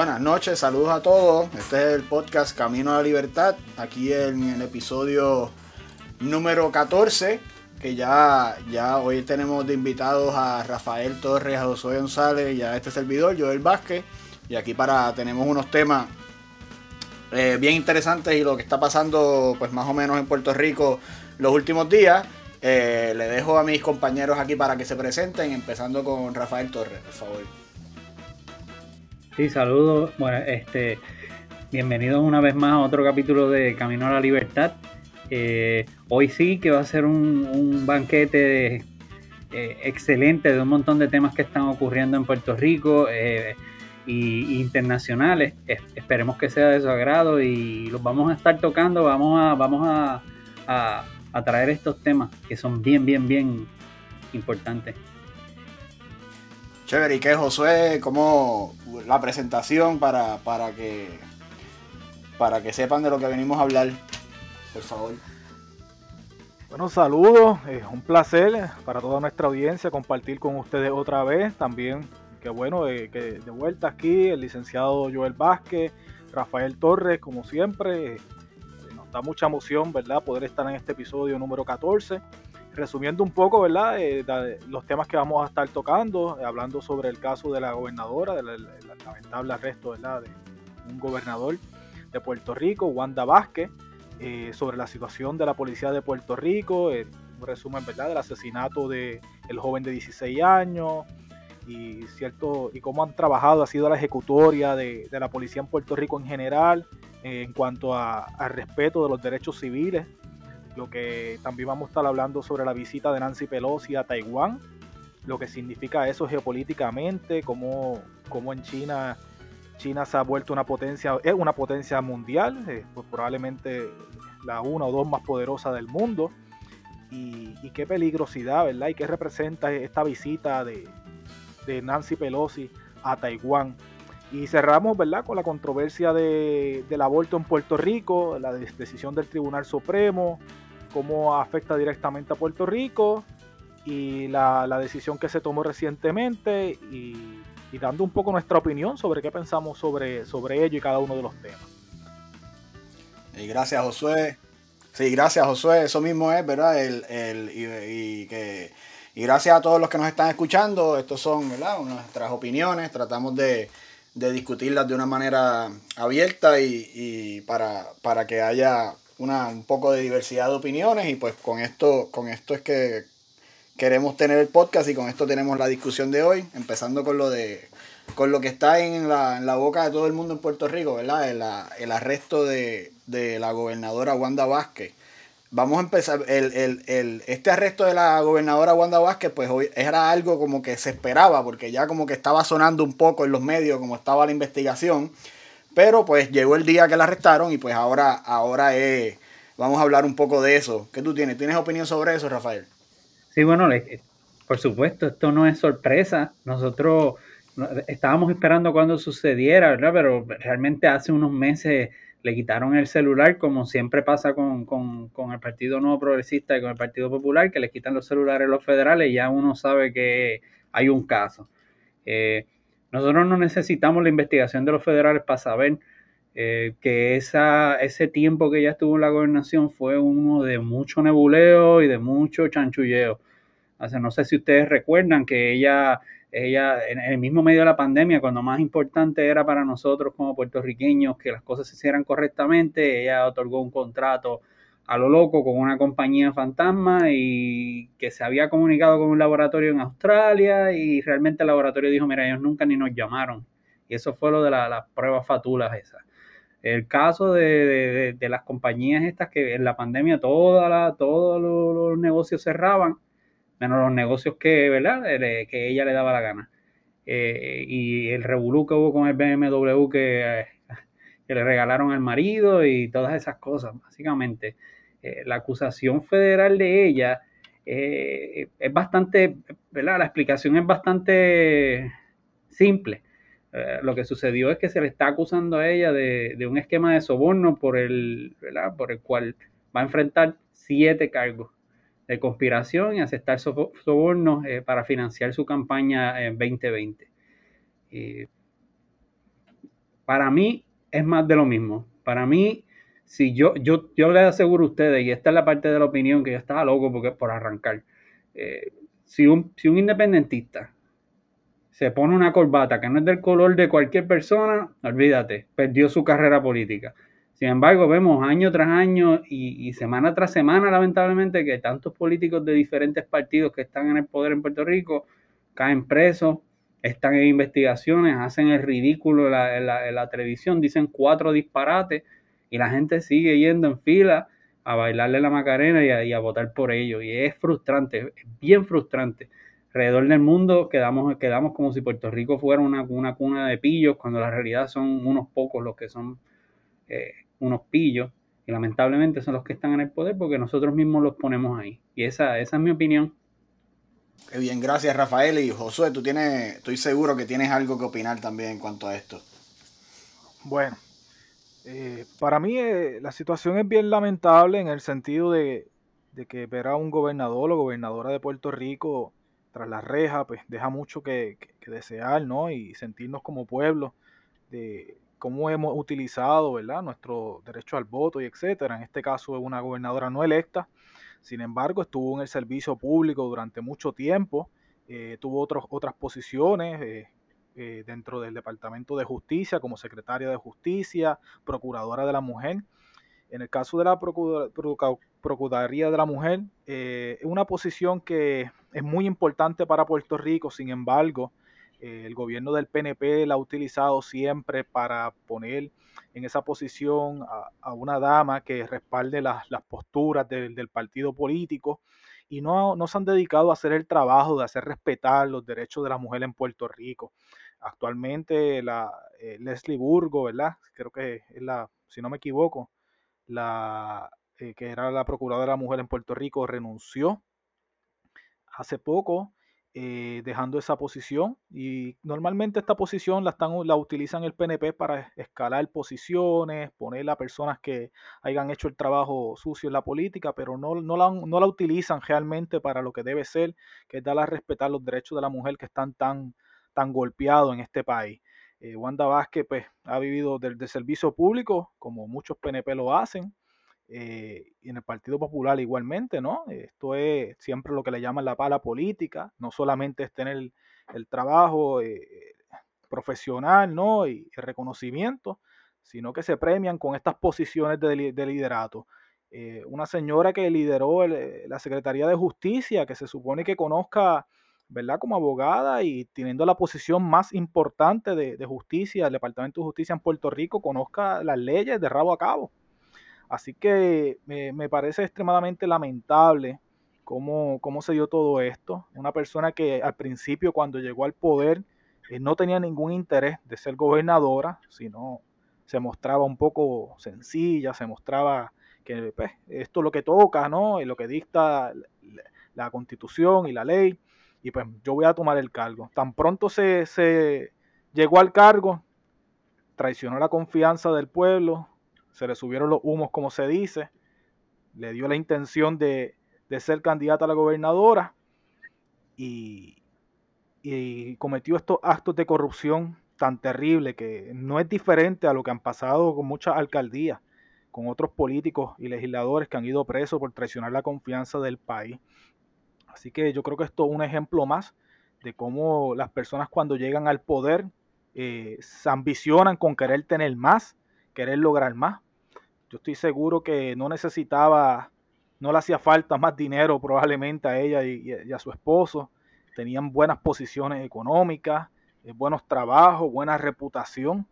Buenas noches, saludos a todos. Este es el podcast Camino a la Libertad. Aquí en el episodio número 14, que ya, ya hoy tenemos de invitados a Rafael Torres, a Josué González y a este servidor, Joel Vázquez. Y aquí para tenemos unos temas eh, bien interesantes y lo que está pasando pues más o menos en Puerto Rico los últimos días. Eh, le dejo a mis compañeros aquí para que se presenten, empezando con Rafael Torres, por favor. Sí, saludos. Bueno, este, bienvenidos una vez más a otro capítulo de Camino a la Libertad. Eh, hoy sí que va a ser un, banquete eh, excelente de un montón de temas que están ocurriendo en Puerto Rico e internacionales. esperemos que sea de su agrado y los vamos a estar tocando. Vamos a, vamos a traer estos temas que son bien, bien, bien importantes. Chévere, ¿y qué Josué? ¿Cómo la presentación para, para, que, para que sepan de lo que venimos a hablar? Por favor. Bueno, saludos, es un placer para toda nuestra audiencia compartir con ustedes otra vez. También, qué bueno, eh, que de vuelta aquí el licenciado Joel Vázquez, Rafael Torres, como siempre. Eh, nos da mucha emoción, ¿verdad?, poder estar en este episodio número 14 resumiendo un poco, ¿verdad? Eh, los temas que vamos a estar tocando, eh, hablando sobre el caso de la gobernadora, del lamentable arresto, ¿verdad? De un gobernador de Puerto Rico, Wanda Vázquez, eh, sobre la situación de la policía de Puerto Rico, un resumen, ¿verdad? Del asesinato del el joven de 16 años y cierto y cómo han trabajado, ha sido la ejecutoria de, la policía en Puerto Rico en general en cuanto al respeto de los derechos civiles lo que también vamos a estar hablando sobre la visita de Nancy Pelosi a Taiwán, lo que significa eso geopolíticamente, cómo, cómo en China China se ha vuelto una potencia, es una potencia mundial, eh, pues probablemente la una o dos más poderosa del mundo. Y, qué peligrosidad, ¿verdad? Y qué representa esta visita de, de, Nancy Pelosi a Taiwán. Y cerramos, ¿verdad? Con la controversia de, del aborto en Puerto Rico, la decisión del Tribunal Supremo, cómo afecta directamente a Puerto Rico y la, decisión que se tomó recientemente y, dando un poco nuestra opinión sobre qué pensamos sobre, sobre ello y cada uno de los temas. Y gracias Josué. Sí, gracias Josué, eso mismo es, ¿verdad? El, el, y, que, y gracias a todos los que nos están escuchando. Estos son ¿verdad? nuestras opiniones. Tratamos de, de discutirlas de una manera abierta y, y para, para que haya una, un poco de diversidad de opiniones y pues con esto, con esto es que queremos tener el podcast y con esto tenemos la discusión de hoy, empezando con lo de con lo que está en la, en la boca de todo el mundo en Puerto Rico, ¿verdad? El, el arresto de, de, la gobernadora Wanda Vázquez. Vamos a empezar, el, el, el, este arresto de la gobernadora Wanda Vázquez, pues era algo como que se esperaba, porque ya como que estaba sonando un poco en los medios, como estaba la investigación. Pero pues llegó el día que la arrestaron y pues ahora, ahora es, vamos a hablar un poco de eso. ¿Qué tú tienes? ¿Tienes opinión sobre eso, Rafael? Sí, bueno, por supuesto, esto no es sorpresa. Nosotros estábamos esperando cuando sucediera, ¿verdad? Pero realmente hace unos meses le quitaron el celular, como siempre pasa con, el Partido Nuevo Progresista y con el Partido Popular, que le quitan los celulares los federales y ya uno sabe que hay un caso. Eh, nosotros no necesitamos la investigación de los federales para saber eh, que esa, ese tiempo que ella estuvo en la gobernación fue uno de mucho nebuleo y de mucho chanchulleo. O no sé si ustedes recuerdan que ella, ella, en el mismo medio de la pandemia, cuando más importante era para nosotros como puertorriqueños que las cosas se hicieran correctamente, ella otorgó un contrato a lo loco con una compañía fantasma y que se había comunicado con un laboratorio en Australia y realmente el laboratorio dijo, mira, ellos nunca ni nos llamaron. Y eso fue lo de las pruebas fatulas esas. El caso de, las compañías estas que en la pandemia toda todos los, negocios cerraban, menos los negocios que, ¿verdad? que ella le daba la gana. Eh, y el revolú que hubo con el BMW que, que le regalaron al marido y todas esas cosas, básicamente. Eh, la acusación federal de ella eh, es bastante, ¿verdad? La explicación es bastante simple. Eh, lo que sucedió es que se le está acusando a ella de, un esquema de soborno por el, por el cual va a enfrentar siete cargos de conspiración y aceptar sobornos para financiar su campaña en 2020. para mí es más de lo mismo. Para mí, si yo, yo, yo les aseguro a ustedes, y esta es la parte de la opinión que yo estaba loco porque, por arrancar, eh, si, un, si un independentista se pone una corbata que no es del color de cualquier persona, olvídate, perdió su carrera política. Sin embargo, vemos año tras año y, semana tras semana, lamentablemente, que tantos políticos de diferentes partidos que están en el poder en Puerto Rico caen presos, están en investigaciones, hacen el ridículo en la, televisión, dicen cuatro disparates y la gente sigue yendo en fila a bailarle la Macarena y a, votar por ellos. Y es frustrante, es bien frustrante. Alrededor del mundo quedamos, quedamos como si Puerto Rico fuera una, una cuna de pillos, cuando la realidad son unos pocos los que son eh, unos pillos. Y lamentablemente son los que están en el poder porque nosotros mismos los ponemos ahí. Y esa, esa es mi opinión. Qué bien, gracias Rafael y Josué. Tú tienes, estoy seguro que tienes algo que opinar también en cuanto a esto. Bueno, eh, para mí eh, la situación es bien lamentable en el sentido de, que ver a un gobernador o gobernadora de Puerto Rico tras la reja, pues deja mucho que, desear, ¿no? Y sentirnos como pueblo de cómo hemos utilizado, ¿verdad? Nuestro derecho al voto y etcétera. En este caso es una gobernadora no electa sin embargo, estuvo en el servicio público durante mucho tiempo, eh, tuvo otras posiciones eh, eh, dentro del Departamento de Justicia como secretaria de Justicia, procuradora de la mujer. En el caso de la Procuraduría de la Mujer, es una posición que es muy importante para Puerto Rico, sin embargo, el gobierno del PNP la ha utilizado siempre para poner en esa posición a, una dama que respalde las, posturas del partido político y no, no, se han dedicado a hacer el trabajo de hacer respetar los derechos de la mujer en Puerto Rico. Actualmente la eh, Leslie Burgo, ¿verdad? Creo que es la, si no me equivoco, la eh, que era la procuradora de la mujer en Puerto Rico renunció hace poco eh, dejando esa posición y normalmente esta posición la, están, la utilizan el PNP para escalar posiciones, poner a personas que hayan hecho el trabajo sucio en la política, pero no, no, la, no la utilizan realmente para lo que debe ser, que es dar a respetar los derechos de la mujer que están tan, tan golpeados en este país. Eh, Wanda Vázquez pues, ha vivido del, del servicio público, como muchos PNP lo hacen, eh, y en el Partido Popular igualmente, ¿no? Esto es siempre lo que le llaman la pala política, no solamente es tener el, trabajo eh, profesional, ¿no? Y el reconocimiento, sino que se premian con estas posiciones de, liderato. Eh, una señora que lideró la Secretaría de Justicia, que se supone que conozca, ¿verdad? Como abogada y teniendo la posición más importante de, de justicia, el Departamento de Justicia en Puerto Rico, conozca las leyes de rabo a cabo. Así que me, parece extremadamente lamentable cómo, cómo, se dio todo esto. Una persona que al principio cuando llegó al poder eh, no tenía ningún interés de ser gobernadora, sino se mostraba un poco sencilla, se mostraba que pues, esto es lo que toca, ¿no? Y lo que dicta la, constitución y la ley. Y pues yo voy a tomar el cargo. Tan pronto se, se llegó al cargo, traicionó la confianza del pueblo, se le subieron los humos, como se dice, le dio la intención de, ser candidata a la gobernadora y, cometió estos actos de corrupción tan terribles que no es diferente a lo que han pasado con muchas alcaldías, con otros políticos y legisladores que han ido presos por traicionar la confianza del país. Así que yo creo que esto es un ejemplo más de cómo las personas cuando llegan al poder eh, se ambicionan con querer tener más querer lograr más. Yo estoy seguro que no necesitaba, no le hacía falta más dinero probablemente a ella y, a su esposo. Tenían buenas posiciones económicas, eh, buenos trabajos, buena reputación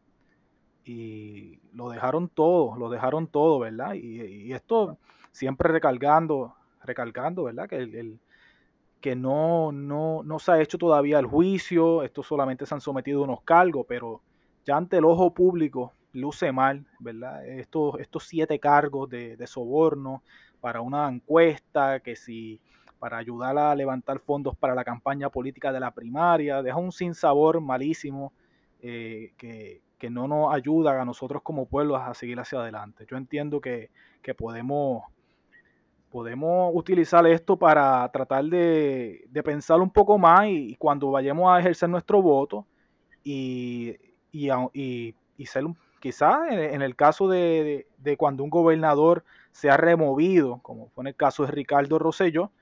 y lo dejaron todo, lo dejaron todo, ¿verdad? Y, esto siempre recalcando, recalcando, ¿verdad? Que, el, que no, no, no, se ha hecho todavía el juicio, esto solamente se han sometido unos cargos, pero ya ante el ojo público luce mal, ¿verdad? Estos, estos siete cargos de, soborno para una encuesta, que si para ayudar a levantar fondos para la campaña política de la primaria, deja un sinsabor malísimo eh, que, no nos ayuda a nosotros como pueblo a seguir hacia adelante. Yo entiendo que, podemos, podemos utilizar esto para tratar de, pensar un poco más y, cuando vayamos a ejercer nuestro voto y, y y ser quizás en, el caso de, cuando un gobernador se ha removido, como fue en el caso de Ricardo Rosello,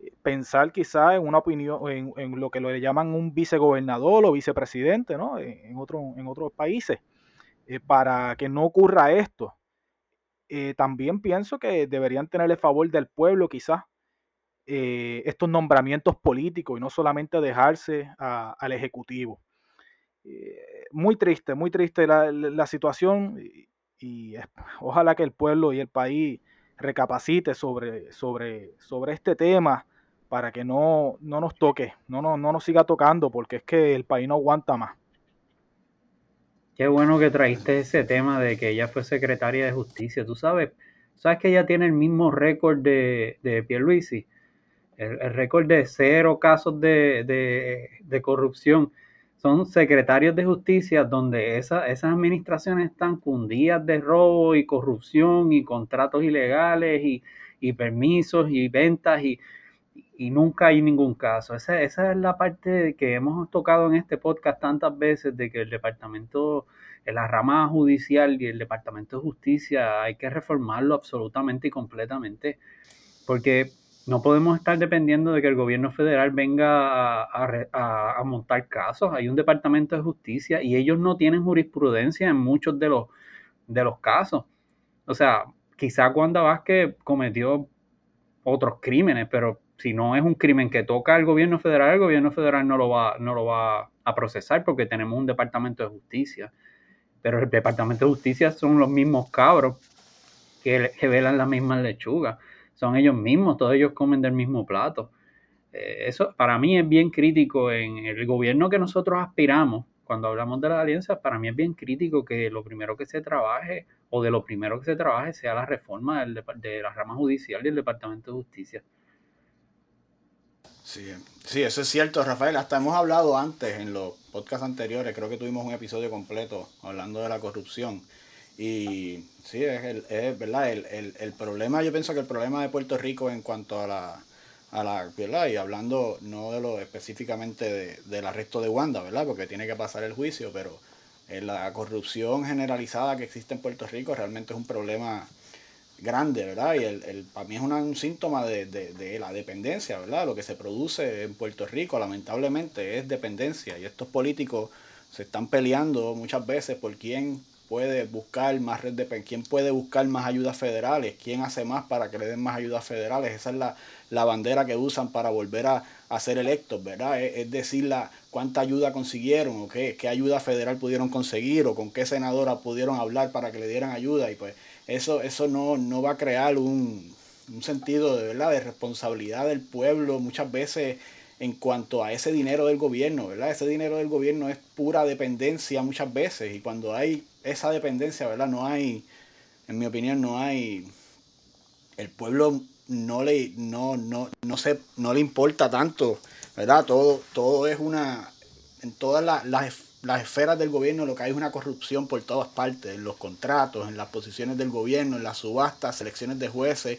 eh, pensar quizás en una opinión, en, lo que le llaman un vicegobernador o vicepresidente, ¿no? En, otro, en otros países, eh, para que no ocurra esto. Eh, también pienso que deberían tener el favor del pueblo quizás estos nombramientos políticos y no solamente dejarse al Ejecutivo. Eh, muy triste, muy triste la, situación y, ojalá que el pueblo y el país recapacite sobre, sobre, sobre este tema para que no, no nos toque, no, no, no nos siga tocando porque es que el país no aguanta más. Qué bueno que traíste ese tema de que ella fue secretaria de justicia. Tú sabes, sabes que ella tiene el mismo récord de, de Pierluisi, el, el récord de cero casos de, de corrupción son secretarios de justicia donde esas administraciones están cundidas de robo y corrupción y contratos ilegales y, permisos y ventas y, nunca hay ningún caso. Esa, esa, es la parte que hemos tocado en este podcast tantas veces de que el departamento, la rama judicial y el departamento de justicia hay que reformarlo absolutamente y completamente porque no podemos estar dependiendo de que el gobierno federal venga a, montar casos. Hay un departamento de justicia y ellos no tienen jurisprudencia en muchos de los, de los casos. O sea, quizá Wanda Vázquez cometió otros crímenes, pero si no es un crimen que toca al gobierno federal, el gobierno federal no lo va, no lo va a procesar porque tenemos un departamento de justicia. Pero el departamento de justicia son los mismos cabros que, que velan las mismas lechugas son ellos mismos, todos ellos comen del mismo plato. Eh, eso para mí es bien crítico en el gobierno que nosotros aspiramos. Cuando hablamos de las alianzas, para mí es bien crítico que lo primero que se trabaje o de lo primero que se trabaje sea la reforma de la rama judicial y el Departamento de Justicia. Sí, sí, eso es cierto, Rafael. Hasta hemos hablado antes en los podcasts anteriores, creo que tuvimos un episodio completo hablando de la corrupción. Y sí, es, el, es verdad, el, el, el, problema, yo pienso que el problema de Puerto Rico en cuanto a la, a la ¿verdad? Y hablando no de lo específicamente de, del arresto de Wanda, ¿verdad? Porque tiene que pasar el juicio, pero la corrupción generalizada que existe en Puerto Rico realmente es un problema grande, ¿verdad? Y el, el, para mí es un síntoma de, de, de, la dependencia, ¿verdad? Lo que se produce en Puerto Rico, lamentablemente, es dependencia. Y estos políticos se están peleando muchas veces por quién puede buscar más red de quién puede buscar más ayudas federales, quién hace más para que le den más ayudas federales. Esa es la, bandera que usan para volver a, ser electos, ¿verdad? Es, decir, la, cuánta ayuda consiguieron o qué, qué ayuda federal pudieron conseguir o con qué senadora pudieron hablar para que le dieran ayuda. Y pues eso, eso no, no va a crear un, un sentido de verdad de responsabilidad del pueblo. Muchas veces en cuanto a ese dinero del gobierno, ¿verdad? Ese dinero del gobierno es pura dependencia muchas veces y cuando hay esa dependencia, ¿verdad? No hay, en mi opinión, no hay, el pueblo no le, no, no, no, se, no le importa tanto, ¿verdad? Todo, todo es una, en todas las, las esferas del gobierno lo que hay es una corrupción por todas partes, en los contratos, en las posiciones del gobierno, en las subastas, selecciones de jueces,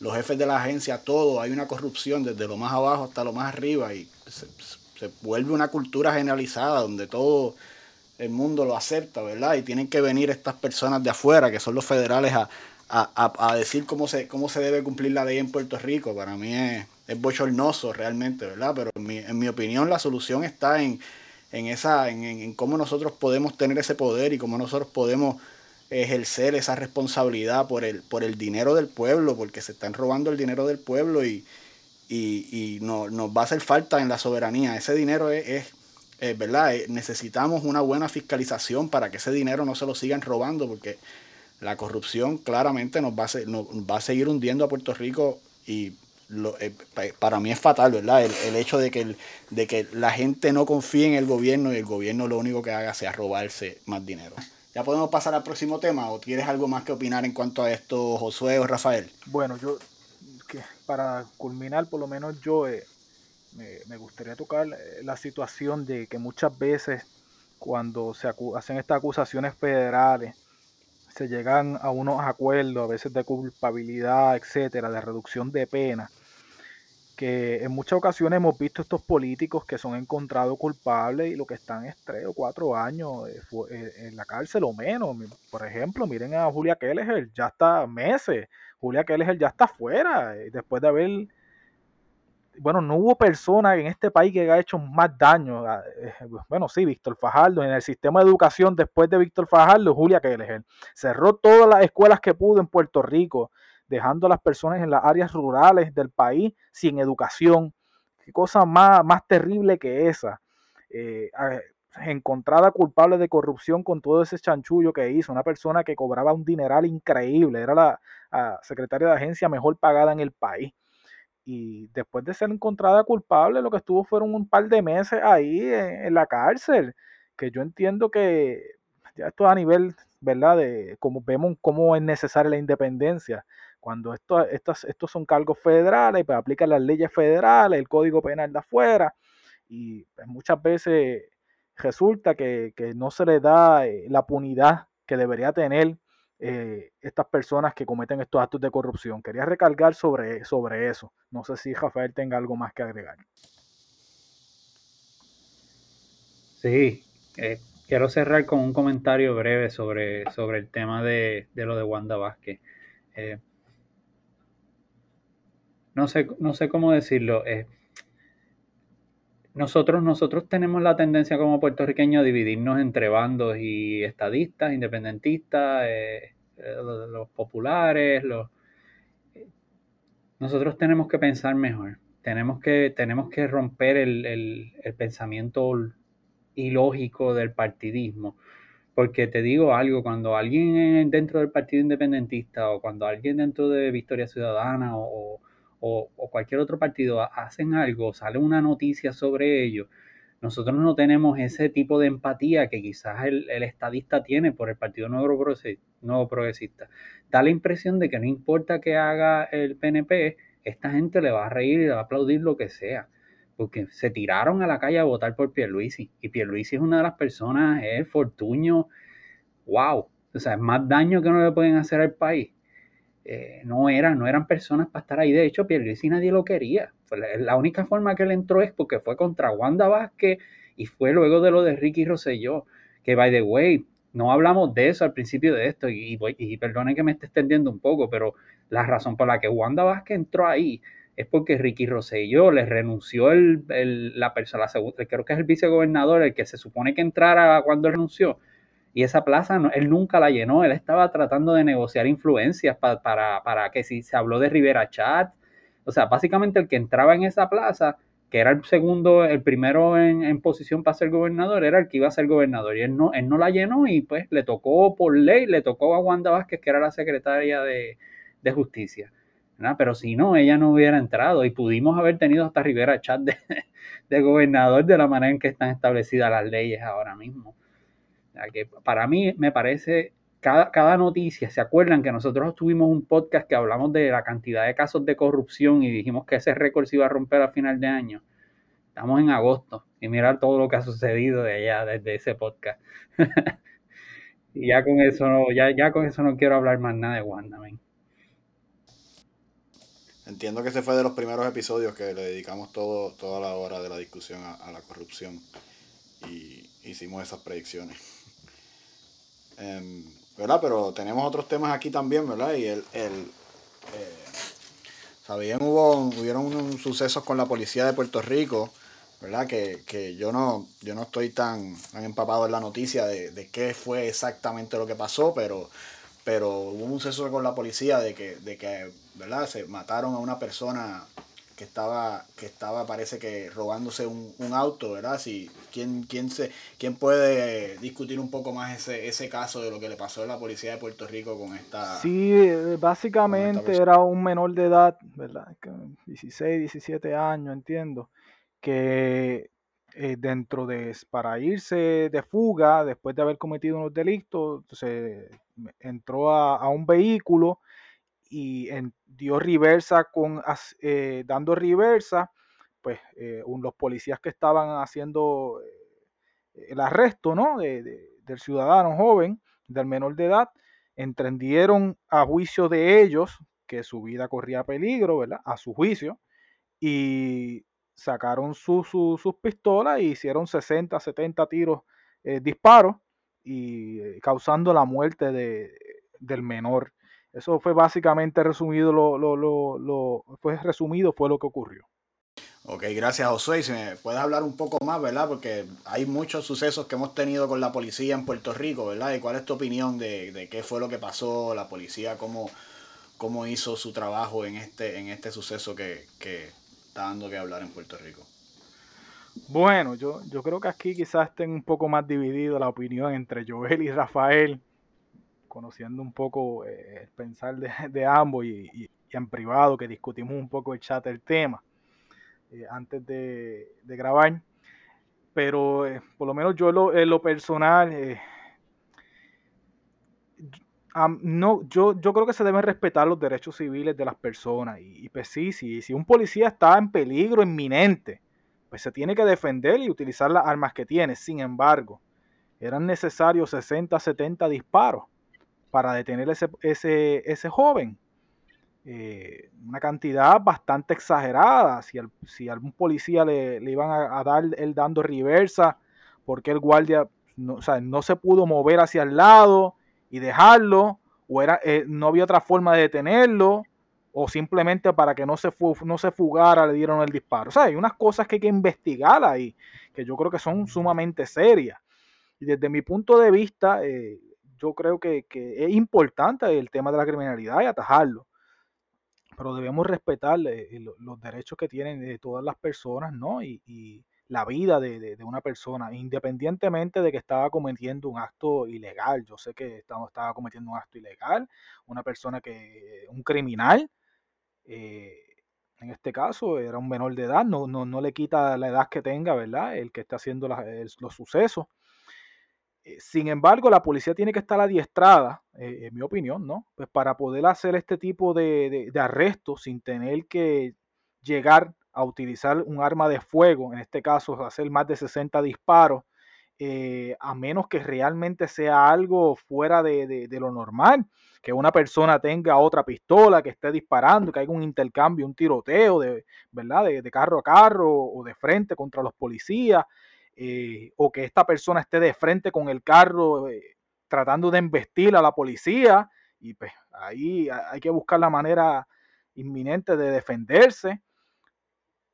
los jefes de la agencia, todo, hay una corrupción desde lo más abajo hasta lo más arriba y se, vuelve una cultura generalizada donde todo el mundo lo acepta, ¿verdad? Y tienen que venir estas personas de afuera, que son los federales, a, a, decir cómo se, cómo se debe cumplir la ley en Puerto Rico. Para mí es, es bochornoso realmente, ¿verdad? Pero en mi, en mi opinión la solución está en, en, esa, en, en cómo nosotros podemos tener ese poder y cómo nosotros podemos ejercer esa responsabilidad por el, por el dinero del pueblo, porque se están robando el dinero del pueblo y, y, no, nos va a hacer falta en la soberanía. Ese dinero es, es, ¿verdad? Eh, necesitamos una buena fiscalización para que ese dinero no se lo sigan robando, porque la corrupción claramente nos va a, nos va a seguir hundiendo a Puerto Rico y lo, eh, para mí es fatal, ¿verdad? El, el hecho de que, de que la gente no confíe en el gobierno y el gobierno lo único que haga sea robarse más dinero. ¿Ya podemos pasar al próximo tema o tienes algo más que opinar en cuanto a esto, Josué o Rafael? Bueno, yo, que para culminar, por lo menos yo eh, me, gustaría tocar eh, la situación de que muchas veces cuando se hacen estas acusaciones federales, se llegan a unos acuerdos, a veces de culpabilidad, etcétera, de reducción de pena. que en muchas ocasiones hemos visto estos políticos que son encontrados culpables y lo que están es tres o cuatro años eh, eh, en la cárcel o menos. Por ejemplo, miren a Julia Kelleher, ya está meses. Julia Kelleher ya está fuera después de haber bueno, no hubo persona en este país que haya hecho más daño. Bueno, sí, Víctor Fajardo, en el sistema de educación después de Víctor Fajardo, Julia Kelleher. Cerró todas las escuelas que pudo en Puerto Rico dejando a las personas en las áreas rurales del país sin educación. Qué cosa más, más terrible que esa. Eh, encontrada culpable de corrupción con todo ese chanchullo que hizo, una persona que cobraba un dineral increíble, era la, secretaria de agencia mejor pagada en el país. Y después de ser encontrada culpable, lo que estuvo fueron un par de meses ahí en, la cárcel, que yo entiendo que ya esto a nivel, ¿verdad? De como vemos cómo es necesaria la independencia, cuando esto, estos, estos son cargos federales, pues aplican las leyes federales, el código penal de afuera, y pues, muchas veces resulta que, no se le da eh, la punidad que debería tener eh, estas personas que cometen estos actos de corrupción. Quería recargar sobre, sobre eso. No sé si Rafael tenga algo más que agregar. Sí, eh, quiero cerrar con un comentario breve sobre, sobre el tema de, lo de Wanda Vázquez no sé, no sé cómo decirlo. Nosotros, nosotros tenemos la tendencia como puertorriqueños a dividirnos entre bandos y estadistas, independentistas, eh, eh, los, populares, los... Nosotros tenemos que pensar mejor. Tenemos que, tenemos que romper el, el pensamiento ilógico del partidismo. Porque te digo algo, cuando alguien dentro del Partido Independentista o cuando alguien dentro de Victoria Ciudadana o, o, cualquier otro partido hacen algo, sale una noticia sobre ello, nosotros no tenemos ese tipo de empatía que quizás el, estadista tiene por el Partido Nuevo Progresista. Da la impresión de que no importa que haga el PNP, esta gente le va a reír y le va a aplaudir lo que sea. Porque se tiraron a la calle a votar por Pierluisi. Y Pierluisi es una de las personas, es fortuño, wow. O sea, es más daño que no le pueden hacer al país. Eh, no, eran, no eran personas para estar ahí. De hecho, Pierluisi nadie lo quería. La, única forma que él entró es porque fue contra Wanda Vázquez y fue luego de lo de Ricky Rosselló. Que, by the way, no hablamos de eso al principio de esto y, y, perdone que me esté extendiendo un poco, pero la razón por la que Wanda Vázquez entró ahí es porque Ricky Rosselló le renunció el, la persona, creo que es el vicegobernador, el que se supone que entrara cuando renunció y esa plaza él nunca la llenó, él estaba tratando de negociar influencias para, para, que si se habló de Rivera Chat, o sea, básicamente el que entraba en esa plaza, que era el segundo, el primero en, posición para ser gobernador, era el que iba a ser gobernador y él no, él no la llenó y pues le tocó por ley, le tocó a Wanda Vázquez, que era la secretaria de, justicia. Pero si no, ella no hubiera entrado y pudimos haber tenido hasta Rivera Chat de, de gobernador de la manera en que están establecidas las leyes ahora mismo que para mí me parece cada, cada, noticia, ¿se acuerdan que nosotros tuvimos un podcast que hablamos de la cantidad de casos de corrupción y dijimos que ese récord se iba a romper a final de año? Estamos en agosto y mirar todo lo que ha sucedido de allá, desde ese podcast. y ya con eso no, ya, ya con eso no quiero hablar más nada de Wanda, Entiendo que ese fue de los primeros episodios que le dedicamos todo, toda la hora de la discusión a la corrupción y hicimos esas predicciones. Em, ¿verdad? Pero tenemos otros temas aquí también, ¿verdad? Y el, el eh, sabían, hubo, hubieron sucesos con la policía de Puerto Rico, ¿verdad? Que, yo no, yo no estoy tan, empapado en la noticia de, de, qué fue exactamente lo que pasó, pero, pero hubo un suceso con la policía de que, de que, ¿verdad? Se mataron a una persona que estaba, que estaba parece que robándose un, auto, ¿verdad? Si, ¿quién, quién, se, ¿Quién puede discutir un poco más ese, ese caso de lo que le pasó a la policía de Puerto Rico con esta... Sí, básicamente era un menor de edad, ¿verdad? 16, 17 años, entiendo, que eh, dentro de, para irse de fuga, después de haber cometido unos delitos, se entró a, a un vehículo y en, dio reversa con, eh, dando reversa, pues eh, los policías que estaban haciendo eh, el arresto ¿no? del ciudadano joven, del menor de edad, entendieron a juicio de ellos que su vida corría peligro, ¿verdad? A su juicio, y sacaron sus pistolas e hicieron 60, 70 tiros, disparos, y causando la muerte de, del menor. Eso fue básicamente resumido, lo, lo, lo, fue resumido, fue lo que ocurrió. Ok, gracias Josué. Si me puedes hablar un poco más, ¿verdad? Porque hay muchos sucesos que hemos tenido con la policía en Puerto Rico, ¿verdad? ¿Y cuál es tu opinión de, de qué fue lo que pasó, la policía, cómo, cómo hizo su trabajo en este, en este suceso que, que está dando que hablar en Puerto Rico? Bueno, yo, yo creo que aquí quizás estén un poco más dividido la opinión entre Joel y Rafael, conociendo un poco eh, el pensar de, ambos y, en privado que discutimos un poco el chat el tema. Eh, antes de, grabar. Pero eh, por lo menos yo lo, en lo personal, no, yo, yo creo que se deben respetar los derechos civiles de las personas. Y, pues sí, si un policía está en peligro inminente, pues se tiene que defender y utilizar las armas que tiene. Sin embargo, eran necesarios 60, 70 disparos para detener ese, ese, ese joven. Eh, una cantidad bastante exagerada. Si, si algún policía le, iban a, dar el dando reversa, porque el guardia no, no se pudo mover hacia el lado y dejarlo, o era, eh, no había otra forma de detenerlo, o simplemente para que no se, no se fugara le dieron el disparo. O sea, hay unas cosas que hay que investigar ahí, que yo creo que son sumamente serias. Y desde mi punto de vista, eh, yo creo que, que, es importante el tema de la criminalidad y atajarlo pero debemos respetar eh, los derechos que tienen de todas las personas, ¿no? Y, la vida de, una persona, independientemente de que estaba cometiendo un acto ilegal. Yo sé que estaba, estaba cometiendo un acto ilegal, una persona que, un criminal, eh, en este caso era un menor de edad, no, no, no, le quita la edad que tenga, ¿verdad? El que está haciendo los sucesos. Eh, sin embargo, la policía tiene que estar adiestrada, eh, en mi opinión, ¿no? Pues para poder hacer este tipo de, de, arrestos sin tener que llegar a utilizar un arma de fuego, en este caso hacer más de 60 disparos, eh, a menos que realmente sea algo fuera de, lo normal, que una persona tenga otra pistola, que esté disparando, que haya un intercambio, un tiroteo, de, ¿verdad? de carro a carro o de frente contra los policías. Eh, o que esta persona esté de frente con el carro eh, tratando de embestir a la policía y pues ahí hay que buscar la manera inminente de defenderse.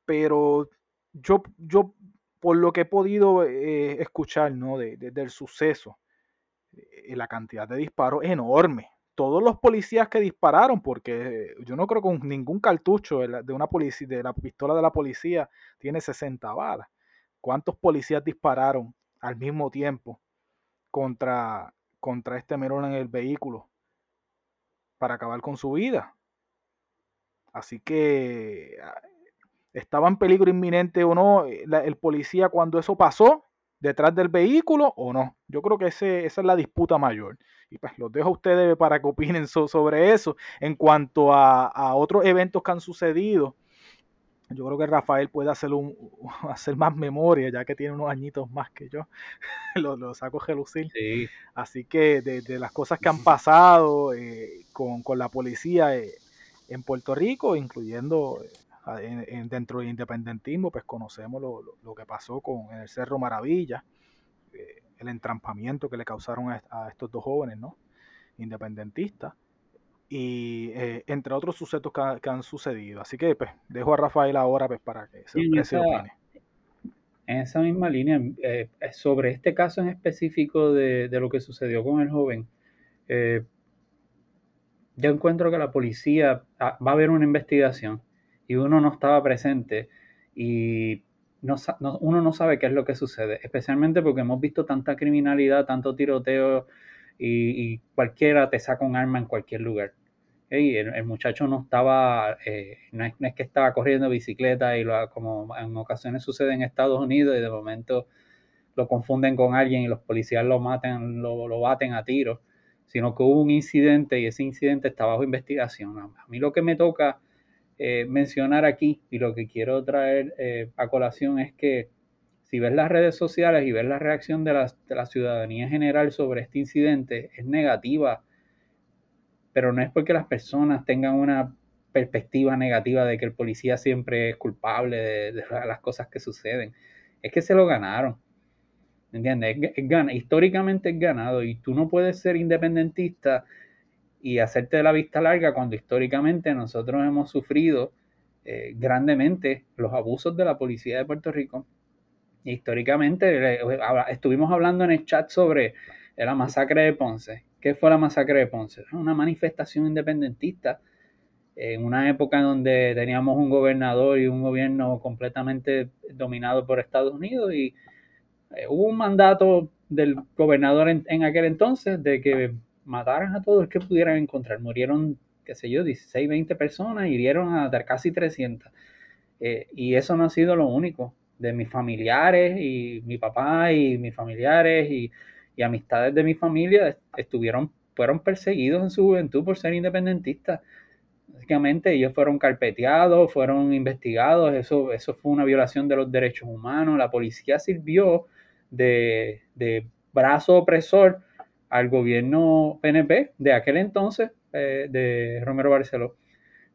Pero yo, yo por lo que he podido eh, escuchar ¿no? de, del suceso, la cantidad de disparos es enorme. Todos los policías que dispararon, porque yo no creo que ningún cartucho de, una policía, de la pistola de la policía tiene 60 balas. ¿Cuántos policías dispararon al mismo tiempo contra, contra este menor en el vehículo para acabar con su vida? Así que ah, estaba en peligro inminente o no eh, el policía cuando eso pasó detrás del vehículo o no. Yo creo que ese, esa es la disputa mayor. Y pues los dejo a ustedes para que opinen sobre eso. En cuanto a, a, otros eventos que han sucedido, yo creo que Rafael puede hacer, un, hacer más memoria, ya que tiene unos añitos más que yo. lo, lo, saco gelucir. Así que de, las cosas que han pasado eh, con, la policía eh, en Puerto Rico, incluyendo eh, dentro del independentismo, pues conocemos lo, que pasó con el Cerro Maravilla, el entrampamiento que le causaron a, a, estos dos jóvenes, ¿no? Independentistas y eh, entre otros sucesos que, han sucedido. Así que pues, dejo a Rafael ahora pues, para que se, en esa, En esa misma línea, eh, sobre este caso en específico de, lo que sucedió con el joven, eh, yo encuentro que la policía ah, va a haber una investigación y uno no estaba presente y no, uno no sabe qué es lo que sucede, especialmente porque hemos visto tanta criminalidad, tanto tiroteo y, y cualquiera te saca un arma en cualquier lugar el, muchacho no estaba, eh, no, es, que estaba corriendo bicicleta y lo, como en ocasiones sucede en Estados Unidos y de momento lo confunden con alguien y los policías lo maten, lo, lo baten a tiros, sino que hubo un incidente y ese incidente está bajo investigación. A mí lo que me toca eh, mencionar aquí y lo que quiero traer eh, a colación es que si ves las redes sociales y ves la reacción de la, de la ciudadanía en general sobre este incidente, es negativa pero no es porque las personas tengan una perspectiva negativa de que el policía siempre es culpable de, las cosas que suceden. Es que se lo ganaron. ¿Entiendes? históricamente es ganado y tú no puedes ser independentista y hacerte de la vista larga cuando históricamente nosotros hemos sufrido eh, grandemente los abusos de la policía de Puerto Rico. Históricamente estuvimos hablando en el chat sobre la masacre de Ponce. ¿Qué fue la masacre de Ponce? Una manifestación independentista en una época donde teníamos un gobernador y un gobierno completamente dominado por Estados Unidos y eh, hubo un mandato del gobernador en, aquel entonces de que mataran a todos los que pudieran encontrar. Murieron, qué sé yo, 16, 20 personas, hirieron a casi 300. Eh, y eso no ha sido lo único. De mis familiares y mi papá y mis familiares y, y amistades de mi familia estuvieron, fueron perseguidos en su juventud por ser independentistas. Básicamente ellos fueron carpeteados, fueron investigados, eso, eso fue una violación de los derechos humanos. La policía sirvió de, brazo opresor al gobierno PNP de aquel entonces, eh, de Romero Barceló.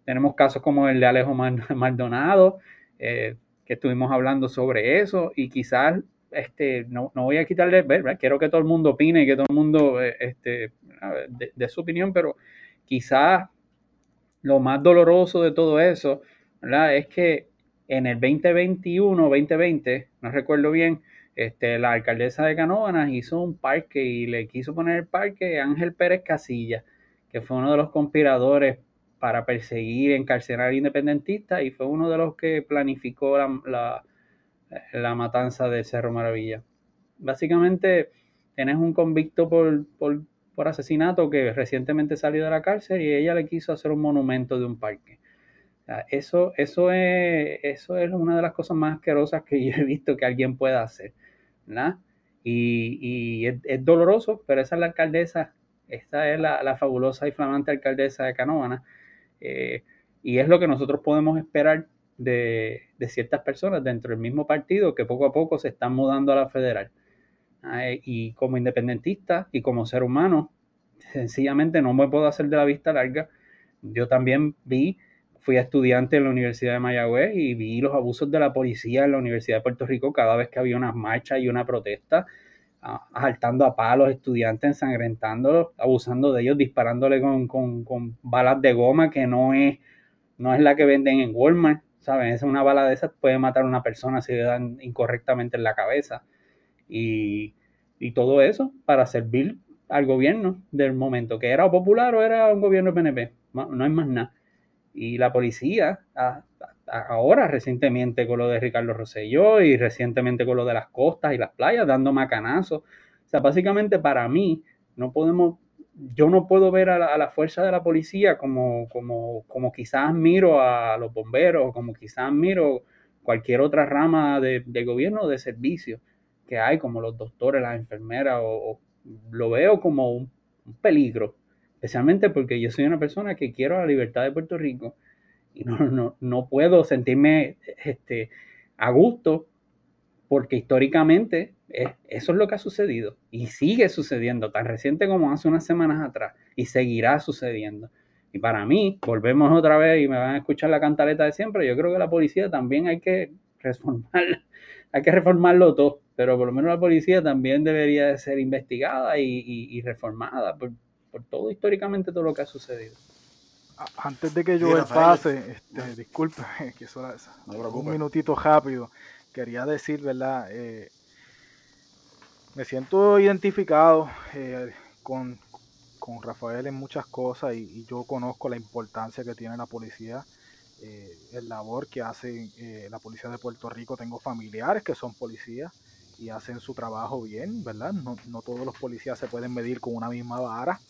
Tenemos casos como el de Alejo Maldonado, eh, que estuvimos hablando sobre eso, y quizás este, no, voy a quitarle, quiero que todo el mundo opine, que todo el mundo eh, este, de, su opinión, pero quizás lo más doloroso de todo eso es que en el 2021, 2020, no recuerdo bien, este, la alcaldesa de Canóvanas hizo un parque y le quiso poner el parque Ángel Pérez Casilla, que fue uno de los conspiradores para perseguir, encarcelar independentistas y fue uno de los que planificó la, la, matanza de Cerro Maravilla. Básicamente, tenés un convicto por, por, asesinato que recientemente salió de la cárcel y ella le quiso hacer un monumento de un parque. eso, eso, es, eso es una de las cosas más asquerosas que yo he visto que alguien pueda hacer. Y, es, doloroso, pero esa es la alcaldesa, esta es la, fabulosa y flamante alcaldesa de Canóvana, eh, y es lo que nosotros podemos esperar de, ciertas personas dentro del mismo partido que poco a poco se están mudando a la federal. y como independentista y como ser humano, sencillamente no me puedo hacer de la vista larga. Yo también vi fui estudiante en la Universidad de Mayagüez y vi los abusos de la policía en la Universidad de Puerto Rico cada vez que había una marcha y una protesta, asaltando a palos estudiantes, ensangrentándolos, abusando de ellos, disparándole con, balas de goma que no es, no es la que venden en Walmart, ¿saben? Es una bala de esas puede matar a una persona si le dan incorrectamente en la cabeza. Y, y todo eso para servir al gobierno del momento, que era popular o era un gobierno PNP, no hay más nada. Y la policía, ahora recientemente con lo de Ricardo Rosselló y recientemente con lo de las costas y las playas, dando macanazos. O sea, básicamente para mí, no podemos, yo no puedo ver a la, fuerza de la policía como, como, como quizás miro a los bomberos, como quizás miro cualquier otra rama de, gobierno de servicio que hay, como los doctores, las enfermeras, o, lo veo como un peligro especialmente porque yo soy una persona que quiero la libertad de Puerto Rico y no, no, no puedo sentirme este, a gusto porque históricamente eso es lo que ha sucedido y sigue sucediendo tan reciente como hace unas semanas atrás y seguirá sucediendo. Y para mí, volvemos otra vez y me van a escuchar la cantaleta de siempre, yo creo que la policía también hay que reformar, hay que reformarlo todo, pero por lo menos la policía también debería de ser investigada y, y reformada por, por todo históricamente todo lo que ha sucedido. Antes de que yo pase, este, disculpe, que eso un minutito rápido, quería decir, ¿verdad? Eh, me siento identificado eh, con, Rafael en muchas cosas y, yo conozco la importancia que tiene la policía, eh, el labor que hace la policía de Puerto Rico. Tengo familiares que son policías y hacen su trabajo bien, ¿verdad? No, no todos los policías se pueden medir con una misma vara.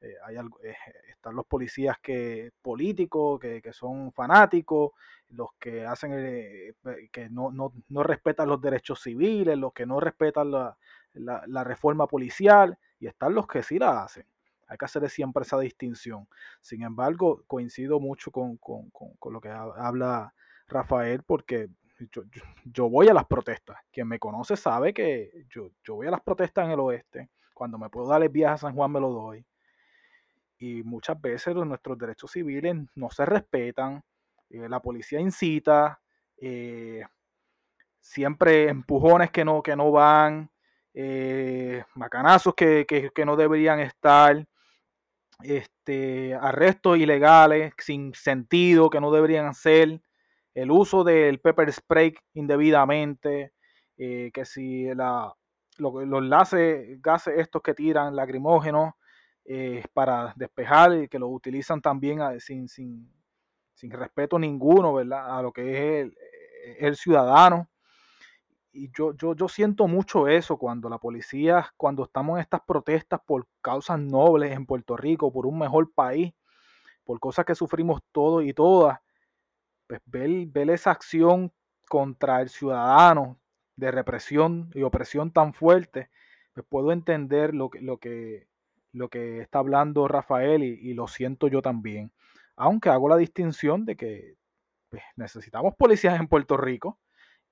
Eh, hay eh, están los policías que políticos, que, que, son fanáticos, los que hacen eh, que no, no, no, respetan los derechos civiles, los que no respetan la, la, reforma policial, y están los que sí la hacen. Hay que hacer siempre esa distinción. Sin embargo, coincido mucho con, con, con, lo que habla Rafael, porque yo, yo, voy a las protestas. Quien me conoce sabe que yo, yo voy a las protestas en el oeste. Cuando me puedo dar el viaje a San Juan me lo doy. Y muchas veces nuestros derechos civiles no se respetan, eh, la policía incita, eh, siempre empujones que no, que no van, eh, macanazos que, que, no deberían estar, este, arrestos ilegales sin sentido que no deberían hacer, el uso del pepper spray indebidamente, que si la, los gases, gases estos que tiran lacrimógenos para despejar y que los utilizan también sin, sin, sin respeto ninguno, ¿verdad? A lo que es el, ciudadano. Y yo, yo, yo siento mucho eso cuando la policía, cuando estamos en estas protestas por causas nobles en Puerto Rico, por un mejor país, por cosas que sufrimos todos y todas, pues ver, ver esa acción contra el ciudadano de represión y opresión tan fuerte, pues puedo entender lo que, lo que, lo que está hablando Rafael y lo siento yo también aunque hago la distinción de que pues, necesitamos policías en Puerto Rico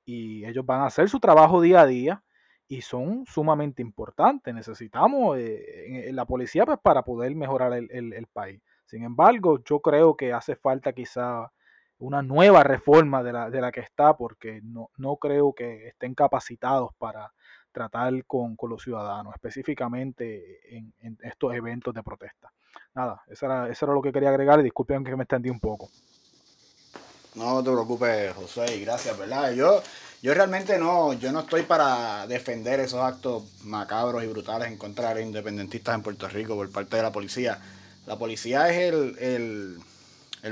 y ellos van a hacer su trabajo día a día y son sumamente importantes. Necesitamos eh, la policía pues, para poder mejorar el, país. Sin embargo, yo creo que hace falta quizá una nueva reforma de la, de la que está, porque no, no, creo que estén capacitados para tratar con, los ciudadanos, específicamente en, estos eventos de protesta nada, eso era, eso era lo que quería agregar y disculpen que me extendí un poco. No te preocupes, José, y gracias, ¿verdad? Yo, yo realmente no, yo no estoy para defender esos actos macabros y brutales en contra de independentistas en Puerto Rico por parte de la policía. La policía es el,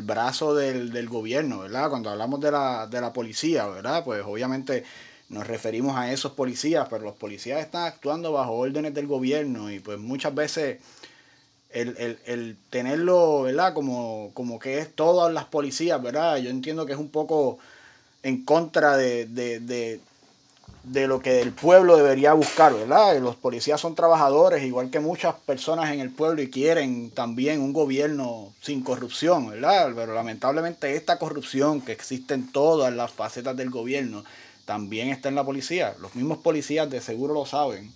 brazo del, gobierno, ¿verdad? Cuando hablamos de la, de la policía, ¿verdad? Pues obviamente nos referimos a esos policías, pero los policías están actuando bajo órdenes del gobierno y pues muchas veces el, tenerlo, ¿verdad? Como, como que es todas las policías, ¿verdad? Yo entiendo que es un poco en contra de, de, lo que el pueblo debería buscar, ¿verdad? Los policías son trabajadores, igual que muchas personas en el pueblo y quieren también un gobierno sin corrupción, ¿verdad? Pero lamentablemente esta corrupción que existe en todas las facetas del gobierno también está en la policía. Los mismos policías de seguro lo saben.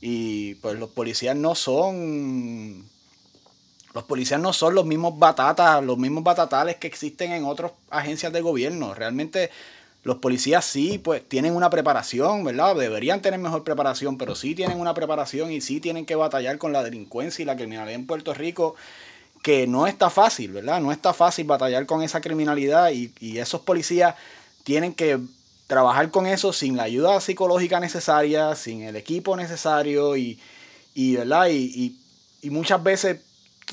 Y pues los policías no son los policías no son los mismos batatas, los mismos batatales que existen en otras agencias de gobierno. Realmente los policías sí, pues tienen una preparación, ¿verdad? Deberían tener mejor preparación, pero sí tienen una preparación y sí tienen que batallar con la delincuencia y la criminalidad en Puerto Rico, que no está fácil, ¿verdad? No está fácil batallar con esa criminalidad y, esos policías tienen que trabajar con eso sin la ayuda psicológica necesaria, sin el equipo necesario y, y ¿verdad? y, y muchas veces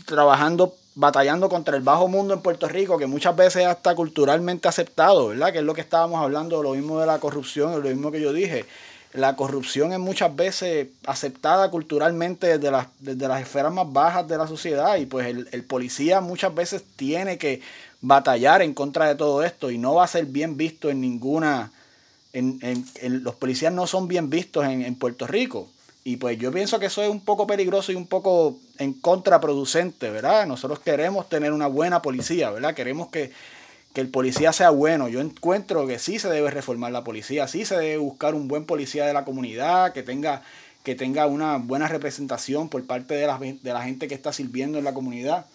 trabajando, batallando contra el bajo mundo en Puerto Rico, que muchas veces está culturalmente aceptado, ¿verdad? Que es lo que estábamos hablando, lo mismo de la corrupción, lo mismo que yo dije. La corrupción es muchas veces aceptada culturalmente desde las, desde las esferas más bajas de la sociedad y pues el, el policía muchas veces tiene que batallar en contra de todo esto y no va a ser bien visto en ninguna... En, en, los policías no son bien vistos en, en Puerto Rico. Y pues yo pienso que eso es un poco peligroso y un poco en contraproducente, ¿verdad? Nosotros queremos tener una buena policía, ¿verdad? Queremos que, el policía sea bueno. Yo encuentro que sí se debe reformar la policía, sí se debe buscar un buen policía de la comunidad, que tenga, que tenga una buena representación por parte de la, de la gente que está sirviendo en la comunidad.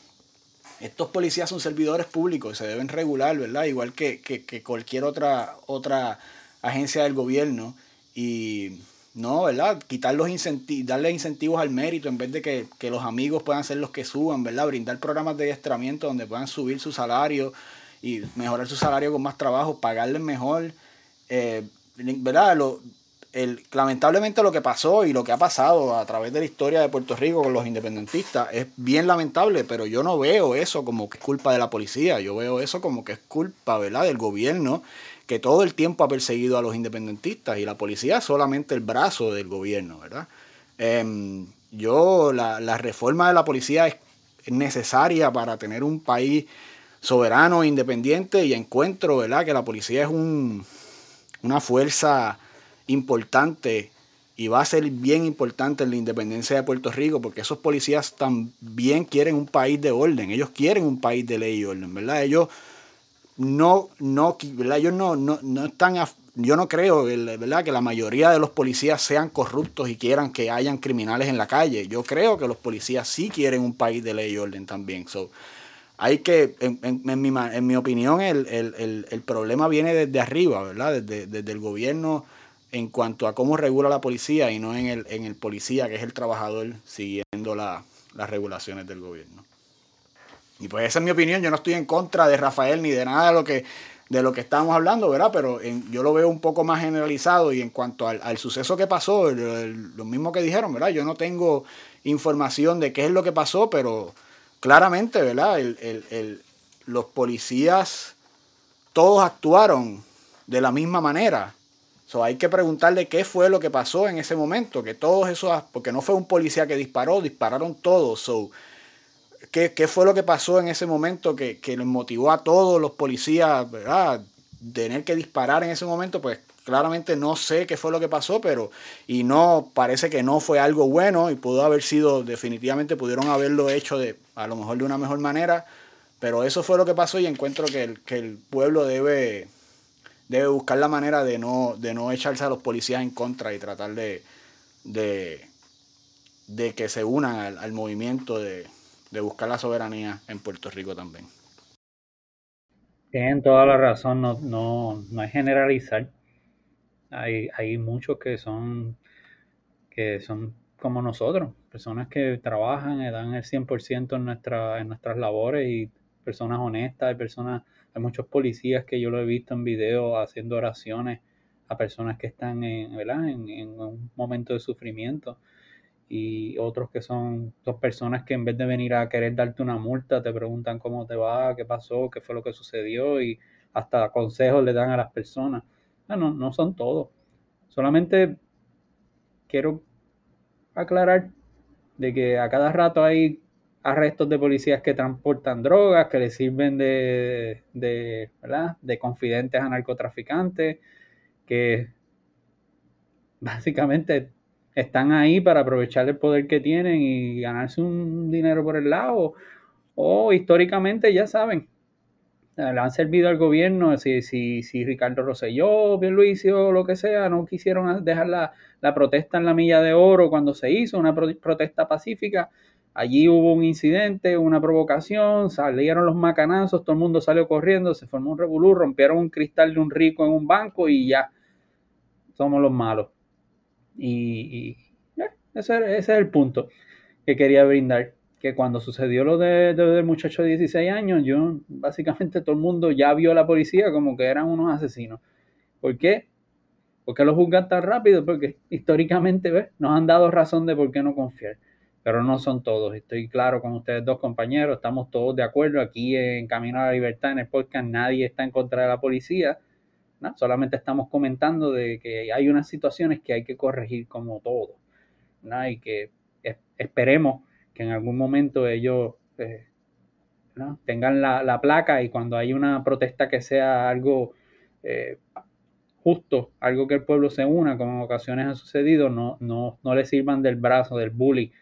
Estos policías son servidores públicos y se deben regular, ¿verdad? Igual que, que cualquier otra, otra agencia del gobierno. Y no, ¿verdad? Quitar los incentivos, darle incentivos al mérito en vez de que, los amigos puedan ser los que suban, ¿verdad? Brindar programas de adiestramiento donde puedan subir su salario y mejorar su salario con más trabajo, pagarles mejor. Eh, ¿Verdad? Lo, el, lamentablemente lo que pasó y lo que ha pasado a través de la historia de Puerto Rico con los independentistas es bien lamentable, pero yo no veo eso como que es culpa de la policía, yo veo eso como que es culpa, ¿verdad?, del gobierno que todo el tiempo ha perseguido a los independentistas y la policía es solamente el brazo del gobierno, ¿verdad? Em, yo, la, reforma de la policía es necesaria para tener un país soberano e independiente y encuentro, ¿verdad?, que la policía es un, una fuerza importante y va a ser bien importante en la independencia de Puerto Rico porque esos policías también quieren un país de orden, ellos quieren un país de ley y orden, ¿verdad? Ellos no, no, Ellos no, no, están yo no creo ¿verdad? que la mayoría de los policías sean corruptos y quieran que hayan criminales en la calle. Yo creo que los policías sí quieren un país de ley y orden también. So, hay que, en, en, mi, en mi, opinión, el, el, el, problema viene desde arriba, ¿verdad? Desde, desde, el gobierno en cuanto a cómo regula la policía y no en el, en el policía, que es el trabajador, siguiendo la, las regulaciones del gobierno. Y pues esa es mi opinión, yo no estoy en contra de Rafael ni de nada de lo que, de lo que estábamos hablando, ¿verdad? Pero yo lo veo un poco más generalizado y en cuanto al, suceso que pasó, lo mismo que dijeron, ¿verdad? Yo no tengo información de qué es lo que pasó, pero claramente, ¿verdad? los policías todos actuaron de la misma manera. So, hay que preguntarle qué fue lo que pasó en ese momento, que todos esos, porque no fue un policía que disparó, dispararon todos. So, ¿qué, fue lo que pasó en ese momento que, que les motivó a todos los policías, ¿verdad? Tener que disparar en ese momento, pues claramente no sé qué fue lo que pasó, pero y no parece que no fue algo bueno y pudo haber sido definitivamente pudieron haberlo hecho de a lo mejor de una mejor manera, pero eso fue lo que pasó y encuentro que el, que el pueblo debe debe buscar la manera de no de no echarse a los policías en contra y tratar de de, de que se unan al movimiento de, de buscar la soberanía en Puerto Rico también. Tienen toda la razón, no, no, no es generalizar hay, hay muchos que son, que son como nosotros, personas que trabajan y dan el 100% en, nuestra, en nuestras labores y personas honestas, hay personas, hay muchos policías que yo lo he visto en video haciendo oraciones a personas que están en, ¿verdad? en un momento de sufrimiento y otros que son dos personas que en vez de venir a querer darte una multa te preguntan cómo te va, qué pasó, qué fue lo que sucedió y hasta consejos le dan a las personas. Ah, no, no son todos. Solamente quiero aclarar de que a cada rato hay arrestos de policías que transportan drogas, que les sirven de, de, de confidentes a narcotraficantes, que básicamente están ahí para aprovechar el poder que tienen y ganarse un dinero por el lado. O históricamente, ya saben, le han servido al gobierno, si, si, si Ricardo Rosselló, Luisio o lo que sea, no quisieron dejar la, la, protesta en la milla de oro cuando se hizo una protesta pacífica, allí hubo un incidente, una provocación, salieron los macanazos, todo el mundo salió corriendo, se formó un revolú, rompieron un cristal de un rico en un banco y ya, somos los malos. Y, ese, ese es el punto que quería brindar que cuando sucedió lo de, del muchacho de 16 años, yo básicamente todo el mundo ya vio a la policía como que eran unos asesinos. ¿Por qué? ¿Por qué lo juzgan tan rápido? Porque históricamente ¿ves? nos han dado razón de por qué no confiar. Pero no son todos. Estoy claro con ustedes dos compañeros, estamos todos de acuerdo. Aquí en Camino a la Libertad, en el podcast, nadie está en contra de la policía. ¿No? Solamente estamos comentando de que hay unas situaciones que hay que corregir como todo. ¿no? Y que esperemos que en algún momento ellos eh, tengan la, placa y cuando hay una protesta que sea algo eh, justo, algo que el pueblo se una, como en ocasiones ha sucedido, no, no, no le sirvan del brazo, del bully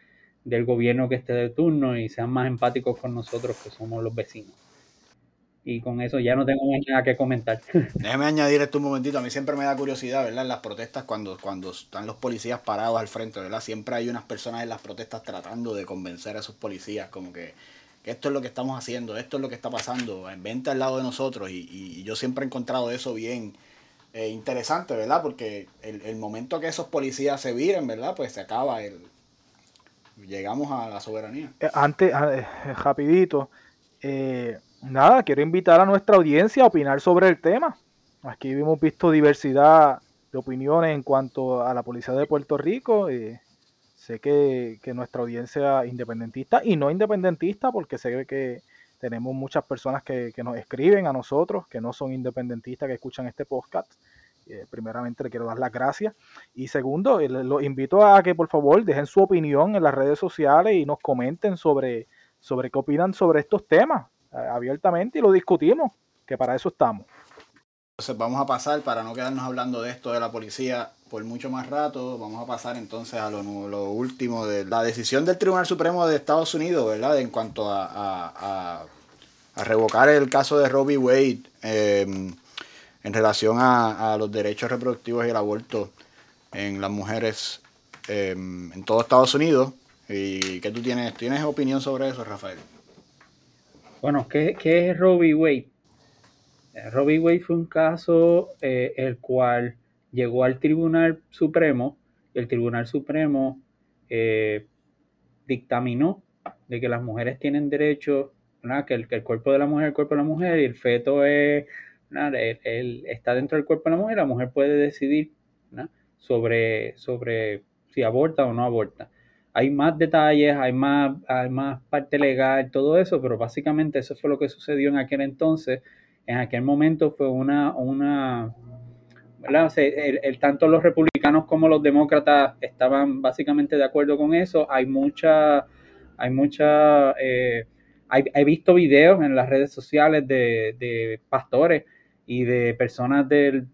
del gobierno que esté de turno y sean más empáticos con nosotros que somos los vecinos. Y con eso ya no tengo más nada que comentar. Déjeme añadir esto un momentito. A mí siempre me da curiosidad, ¿verdad? En las protestas, cuando, cuando están los policías parados al frente, ¿verdad? Siempre hay unas personas en las protestas tratando de convencer a esos policías, como que, esto es lo que estamos haciendo, esto es lo que está pasando, en venta al lado de nosotros. Y, yo siempre he encontrado eso bien eh, interesante, ¿verdad? Porque el, momento que esos policías se viren, ¿verdad? Pues se acaba el. Llegamos a la soberanía. Eh, antes, ah, eh, rapidito. Eh, nada, quiero invitar a nuestra audiencia a opinar sobre el tema. Aquí hemos visto diversidad de opiniones en cuanto a la policía de Puerto Rico. Eh, sé que, nuestra audiencia independentista y no independentista, porque sé que tenemos muchas personas que, nos escriben a nosotros, que no son independentistas, que escuchan este podcast. Eh, primeramente le quiero dar las gracias. Y segundo, eh, los invito a que por favor dejen su opinión en las redes sociales y nos comenten sobre, sobre qué opinan sobre estos temas. Abiertamente y lo discutimos, que para eso estamos. Entonces vamos a pasar, para no quedarnos hablando de esto de la policía por mucho más rato, vamos a pasar entonces a lo, último de la decisión del Tribunal Supremo de Estados Unidos, ¿verdad? En cuanto a, a, revocar el caso de Robbie Wade. Em, en relación a, los derechos reproductivos y el aborto en las mujeres em, en todo Estados Unidos. ¿Y qué tú tienes? ¿Tienes opinión sobre eso, Rafael? Bueno, ¿qué, es Roe Wade? Eh, Roe Wade fue un caso eh, el cual llegó al Tribunal Supremo y el Tribunal Supremo eh, dictaminó de que las mujeres tienen derecho, que el, el, cuerpo de la mujer es el cuerpo de la mujer y el feto es, él, está dentro del cuerpo de la mujer, la mujer puede decidir sobre, sobre si aborta o no aborta. Hay más detalles, hay más, hay más parte legal, todo eso, pero básicamente eso fue lo que sucedió en aquel entonces. En aquel momento fue una, una el, tanto los republicanos como los demócratas estaban básicamente de acuerdo con eso. Hay mucha, hay mucha, eh, he visto videos en las redes sociales de, pastores y de personas del,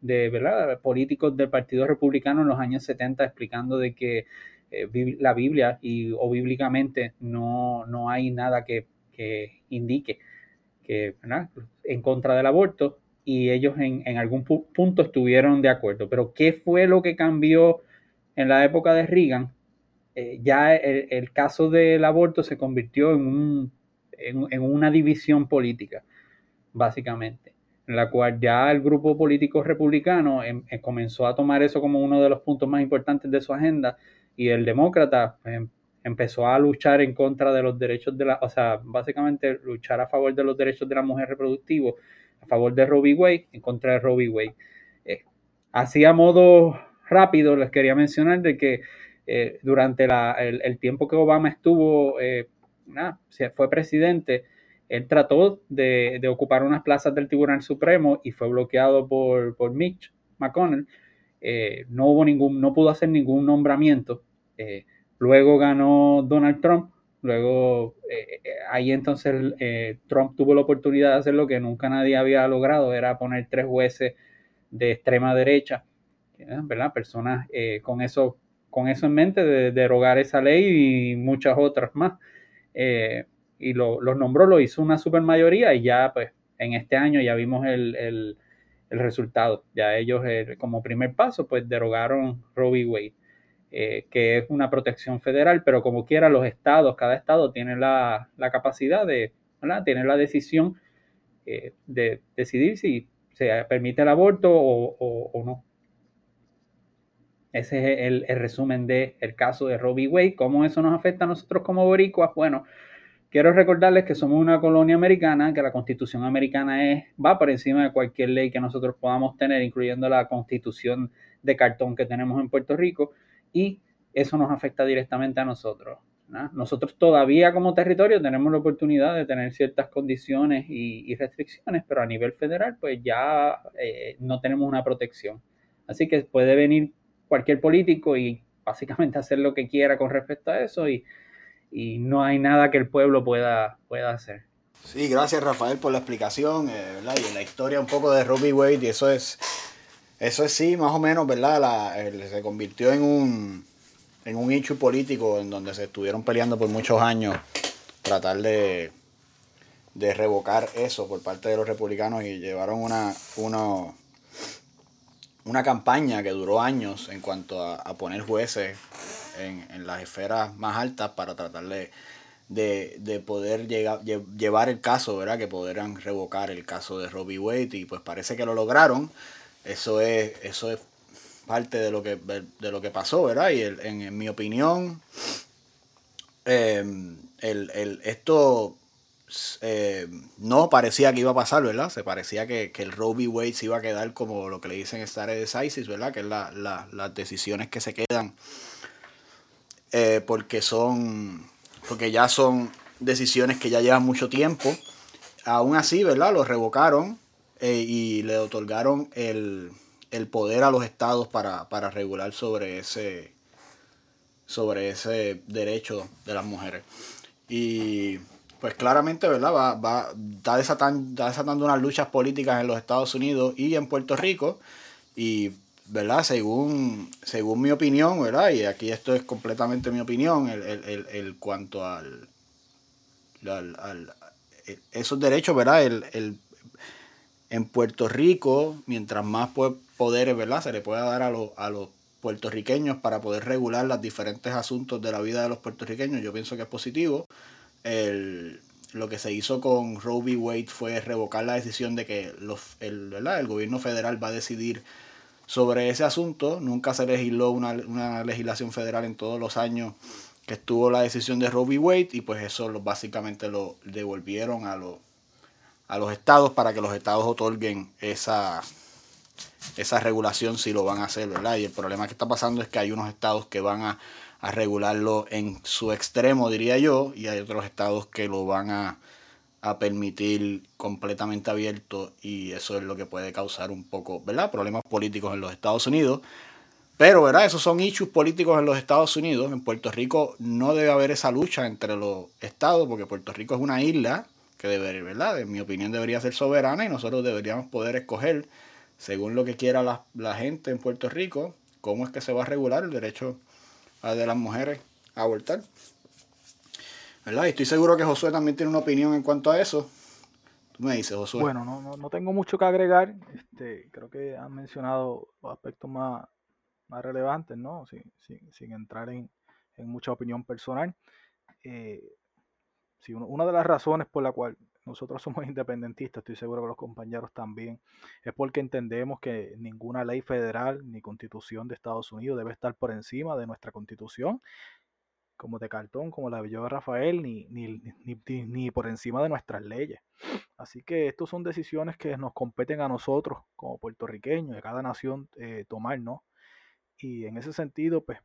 de, ¿verdad? políticos del Partido Republicano en los años 70 explicando de que eh, la Biblia y, o bíblicamente no, no hay nada que, que indique que en contra del aborto y ellos en, en algún punto estuvieron de acuerdo. Pero ¿qué fue lo que cambió en la época de Reagan? Eh, ya el, caso del aborto se convirtió en, un, en, una división política, básicamente, en la cual ya el grupo político republicano em, em, comenzó a tomar eso como uno de los puntos más importantes de su agenda y el demócrata em, empezó a luchar en contra de los derechos de la, o sea, básicamente luchar a favor de los derechos de la mujer reproductiva a favor de Robbie Wade, en contra de Robbie Wade. Eh, así a modo rápido les quería mencionar de que eh, durante el, tiempo que Obama estuvo, eh, fue presidente, él trató de, ocupar unas plazas del Tribunal Supremo y fue bloqueado por, por Mitch McConnell. No hubo ningún, no pudo hacer ningún nombramiento. luego ganó Donald Trump Luego, eh, eh, ahí entonces eh, Trump tuvo la oportunidad de hacer lo que nunca nadie había logrado, era poner tres jueces de extrema derecha, ¿verdad? Personas con, eso, con eso en mente de derogar esa ley y muchas otras más. y lo, los nombró, lo hizo una supermayoría y ya pues en este año ya vimos el, el resultado. Ya ellos como primer paso pues derogaron Roe v. Wade. Eh, que es una protección federal, pero como quiera los estados, cada estado tiene la, capacidad de, ¿verdad? tiene la decisión eh, de decidir si se permite el aborto o, no. Ese es el, resumen del el caso de Robbie Wade. ¿Cómo eso nos afecta a nosotros como boricuas? Bueno, quiero recordarles que somos una colonia americana, que la constitución americana es, va por encima de cualquier ley que nosotros podamos tener, incluyendo la constitución de cartón que tenemos en Puerto Rico y eso nos afecta directamente a nosotros. Nosotros todavía como territorio tenemos la oportunidad de tener ciertas condiciones y, restricciones, pero a nivel federal pues ya eh, no tenemos una protección. Así que puede venir cualquier político y básicamente hacer lo que quiera con respecto a eso y, no hay nada que el pueblo pueda, pueda hacer. Sí, gracias Rafael por la explicación eh, y la historia un poco de Robbie Wade y eso es eso es sí, más o menos, ¿verdad? se convirtió en un, en un hecho político en donde se estuvieron peleando por muchos años tratar de, de revocar eso por parte de los republicanos y llevaron una, una, una campaña que duró años en cuanto a, poner jueces en, las esferas más altas para tratar de, de, poder llegar, llevar el caso, ¿verdad? Que pudieran revocar el caso de Robbie Wade y pues parece que lo lograron. Eso es, eso es parte de lo que, de lo que pasó, ¿verdad? Y en, mi opinión, em, el, esto eh, no parecía que iba a pasar, ¿verdad? Se parecía que, el Roe v. Wade se iba a quedar como lo que le dicen stare decisis, ¿verdad? Que es las decisiones que se quedan eh, porque son, porque ya son decisiones que ya llevan mucho tiempo. Aún así, ¿verdad? Lo revocaron eh, y le otorgaron el, poder a los estados para, regular sobre ese, sobre ese derecho de las mujeres. Y pues claramente, ¿verdad? Va, va, está, desatando, desatando unas luchas políticas en los Estados Unidos y en Puerto Rico. Y, ¿verdad? Según, según mi opinión, ¿verdad? Y aquí esto es completamente mi opinión, el, el, el, cuanto al, al, esos derechos, ¿verdad? El, en Puerto Rico, mientras más poderes ¿verdad? se le pueda dar a, a los puertorriqueños para poder regular los diferentes asuntos de la vida de los puertorriqueños, yo pienso que es positivo. lo que se hizo con Roe v. Wade fue revocar la decisión de que los, el, el gobierno federal va a decidir sobre ese asunto. Nunca se legisló una, una, legislación federal en todos los años que estuvo la decisión de Roe v. Wade y pues eso lo, básicamente lo devolvieron a, a los estados para que los estados otorguen esa, esa regulación si lo van a hacer, ¿verdad? Y el problema que está pasando es que hay unos estados que van a, regularlo en su extremo, diría yo, y hay otros estados que lo van a, permitir completamente abierto y eso es lo que puede causar un poco, ¿verdad? Problemas políticos en los Estados Unidos. Pero, ¿verdad? Esos son issues políticos en los Estados Unidos. En Puerto Rico no debe haber esa lucha entre los estados porque Puerto Rico es una isla que debe, ¿verdad? En mi opinión debería ser soberana y nosotros deberíamos poder escoger según lo que quiera la, gente en Puerto Rico, cómo es que se va a regular el derecho de las mujeres a abortar. ¿Verdad? Y estoy seguro que Josué también tiene una opinión en cuanto a eso. Tú me dices, Josué. Bueno, no, no, tengo mucho que agregar. Este, creo que han mencionado los aspectos más, más relevantes, ¿no? Sin, sin, entrar en, mucha opinión personal. Eh, una de las razones por la cual nosotros somos independentistas, estoy seguro que los compañeros también, es porque entendemos que ninguna ley federal ni constitución de Estados Unidos debe estar por encima de nuestra constitución, como de cartón, como la de Rafael, ni, ni, ni, por encima de nuestras leyes. Así que estas son decisiones que nos competen a nosotros como puertorriqueños, de cada nación eh, tomar, ¿no? Y en ese sentido, pues,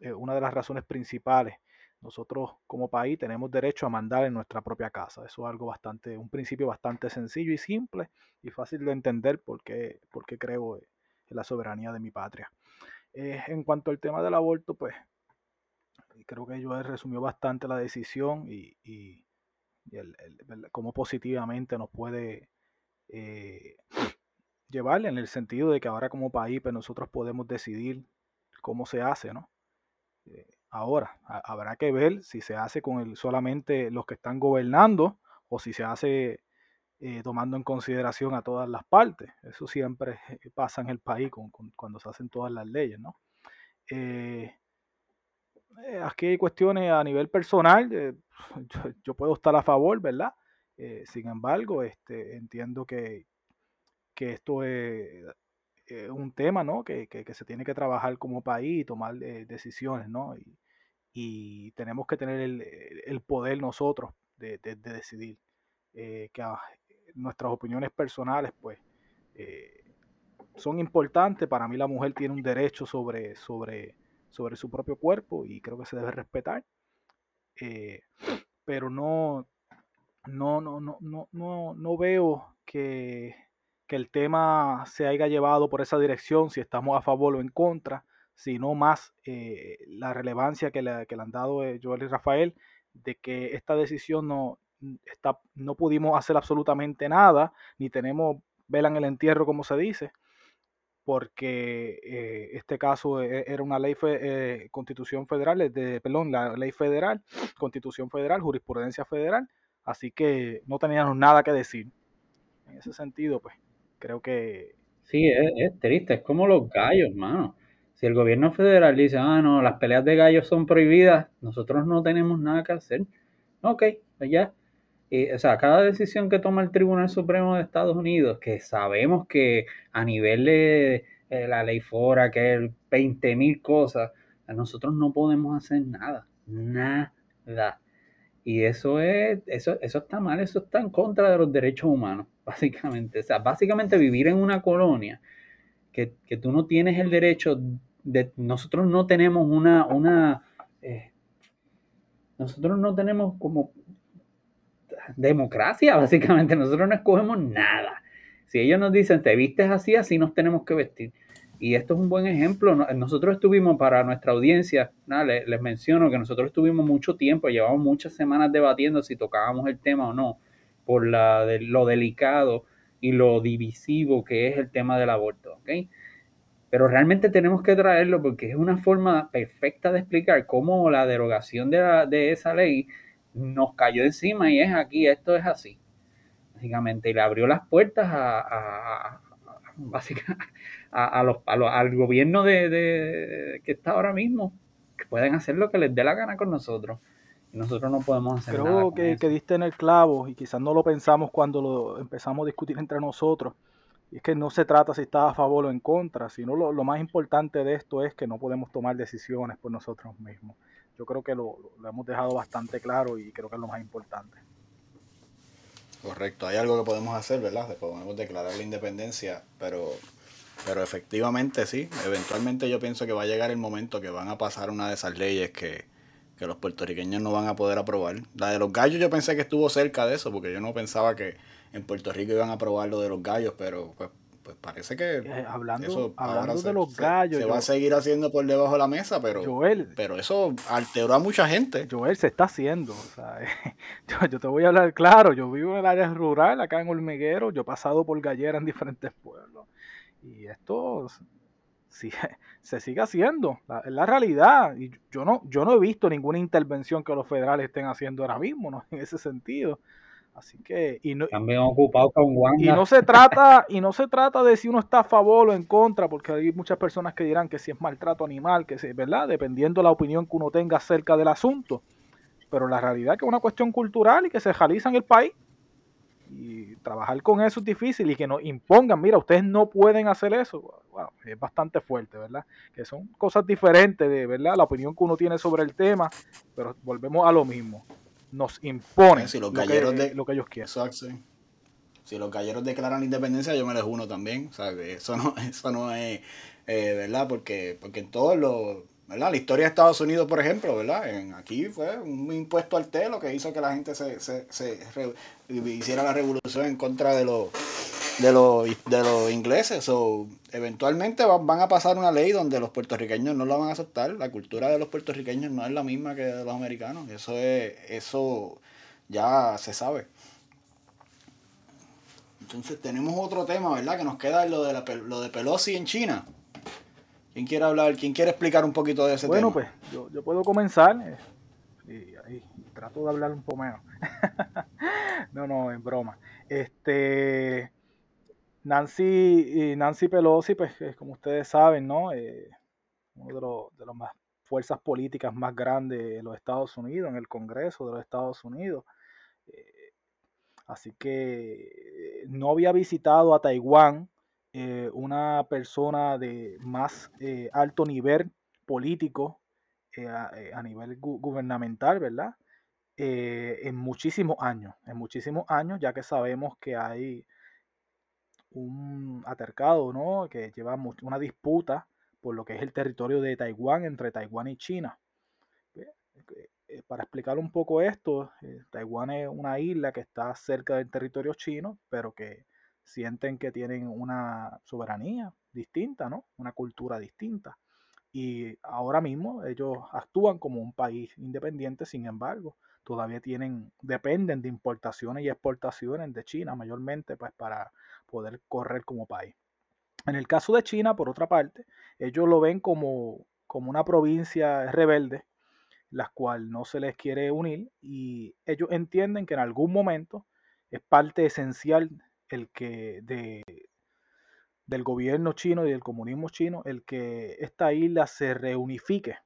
eh, una de las razones principales nosotros como país tenemos derecho a mandar en nuestra propia casa. Eso es algo bastante, un principio bastante sencillo y simple y fácil de entender porque, creo en la soberanía de mi patria. Eh, en cuanto al tema del aborto, pues creo que yo he resumido bastante la decisión y, y, cómo positivamente nos puede eh, llevarle en el sentido de que ahora como país pues nosotros podemos decidir cómo se hace, ¿no? Eh, Ahora, habrá que ver si se hace con el, solamente los que están gobernando o si se hace eh, tomando en consideración a todas las partes. Eso siempre pasa en el país cuando se hacen todas las leyes, ¿no? Eh, eh, aquí hay cuestiones a nivel personal, yo, puedo estar a favor, ¿verdad? sin embargo, este, entiendo que, que esto es un tema, ¿no? Que, que, se tiene que trabajar como país y tomar decisiones, ¿no? Y, tenemos que tener el, poder nosotros de, decidir eh, que ah, nuestras opiniones personales pues eh, son importantes. Para mí la mujer tiene un derecho sobre, sobre, sobre su propio cuerpo y creo que se debe respetar. Eh, pero no, no, no, no, no, no, veo que, que el tema se haya llevado por esa dirección, si estamos a favor o en contra sino más eh, la relevancia que le, han dado eh, Joel y Rafael de que esta decisión no, está, no pudimos hacer absolutamente nada, ni tenemos vela en el entierro, como se dice, porque eh, este caso era una ley, constitución federal, de, perdón, la ley federal, constitución federal, jurisprudencia federal, así que no teníamos nada que decir. En ese sentido, pues, creo que... Sí, es, triste, es como los gallos, mano. Si el gobierno federal dice, ah, no, las peleas de gallos son prohibidas, nosotros no tenemos nada que hacer. Ok, pues o sea, cada decisión que toma el Tribunal Supremo de Estados Unidos, que sabemos que a nivel de eh, la ley fora, que es 20 mil cosas, nosotros no podemos hacer nada. Nada. Y eso es, eso, eso está mal, eso está en contra de los derechos humanos, básicamente. O sea, básicamente vivir en una colonia que, que tú no tienes el derecho nosotros no tenemos una, una eh, nosotros no tenemos como democracia, básicamente, nosotros no escogemos nada. Si ellos nos dicen, te vistes así, así nos tenemos que vestir. Y esto es un buen ejemplo. Nosotros estuvimos para nuestra audiencia, les, les, menciono que nosotros estuvimos mucho tiempo, llevamos muchas semanas debatiendo si tocábamos el tema o no, por la, de, lo delicado y lo divisivo que es el tema del aborto. ¿okay? Pero realmente tenemos que traerlo porque es una forma perfecta de explicar cómo la derogación de, esa ley nos cayó encima y es aquí, esto es así. básicamente, y le abrió las puertas a, a, a, los, al gobierno de, que está ahora mismo, que pueden hacer lo que les dé la gana con nosotros. Y nosotros no podemos hacer Creo nada. que, que diste en el clavo y quizás no lo pensamos cuando lo empezamos a discutir entre nosotros. Y es que no se trata si estás a favor o en contra, sino lo, lo, más importante de esto es que no podemos tomar decisiones por nosotros mismos. Yo creo que lo, lo hemos dejado bastante claro y creo que es lo más importante. Correcto, hay algo que podemos hacer, ¿verdad? Podemos declarar la independencia, pero, pero efectivamente sí, eventualmente yo pienso que va a llegar el momento que van a pasar una de esas leyes que, que los puertorriqueños no van a poder aprobar. La de los gallos yo pensé que estuvo cerca de eso, porque yo no pensaba que en Puerto Rico iban a aprobar lo de los gallos, pero pues pues parece que eh, hablando, hablando de los gallos se, va a seguir haciendo por debajo de la mesa pero pero eso alteró a mucha gente. Joel se está haciendo o sea, yo, yo, te voy a hablar claro yo vivo en el área rural acá en Hormiguero yo he pasado por gallera en diferentes pueblos y esto sí, se sigue haciendo es la realidad y yo no yo no he visto ninguna intervención que los federales estén haciendo ahora mismo ¿no? en ese sentido Así que y no, también ocupado con Y no se trata y no se trata de si uno está a favor o en contra, porque hay muchas personas que dirán que si es maltrato animal, que es verdad, dependiendo de la opinión que uno tenga acerca del asunto. Pero la realidad es que es una cuestión cultural y que se realiza en el país. Y trabajar con eso es difícil y que nos impongan, mira, ustedes no pueden hacer eso. Es bastante fuerte, ¿verdad? Que son cosas diferentes de, ¿verdad? La opinión que uno tiene sobre el tema, pero volvemos a lo mismo nos imponen si los lo, que, de, lo que ellos quieren. Si los galleros declaran la independencia, yo me les uno también. Eso no, eso no es eh, verdad, porque, porque en todos los. ¿verdad? La historia de Estados Unidos, por ejemplo, ¿verdad? En, aquí fue un impuesto al té lo que hizo que la gente se, se, se hiciera la revolución en contra de los de los, de los ingleses. o eventualmente van, a pasar una ley donde los puertorriqueños no la van a aceptar. La cultura de los puertorriqueños no es la misma que de los americanos. Eso es, eso ya se sabe. Entonces tenemos otro tema, ¿verdad? Que nos queda lo de, la, lo de Pelosi en China. ¿Quién quiere hablar? ¿Quién quiere explicar un poquito de ese tema? Bueno, pues yo, yo, puedo comenzar. Eh, y ahí trato de hablar un poco menos. no, no, en broma. Este, Nancy, Nancy Pelosi, pues como ustedes saben, ¿no? Eh, uno de los, de más fuerzas políticas más grandes de los Estados Unidos, en el Congreso de los Estados Unidos. Eh, así que no había visitado a Taiwán eh, una persona de más alto nivel político a, nivel gubernamental, ¿verdad? en muchísimos años, en muchísimos años, ya que sabemos que hay un atercado, ¿no? Que lleva una disputa por lo que es el territorio de Taiwán entre Taiwán y China. Eh, para explicar un poco esto, eh, Taiwán es una isla que está cerca del territorio chino, pero que sienten que tienen una soberanía distinta, ¿no? Una cultura distinta. Y ahora mismo ellos actúan como un país independiente, sin embargo, todavía tienen, dependen de importaciones y exportaciones de China mayormente, pues para poder correr como país. En el caso de China, por otra parte, ellos lo ven como, como una provincia rebelde, la cual no se les quiere unir y ellos entienden que en algún momento es parte esencial el que de, del gobierno chino y del comunismo chino el que esta isla se reunifique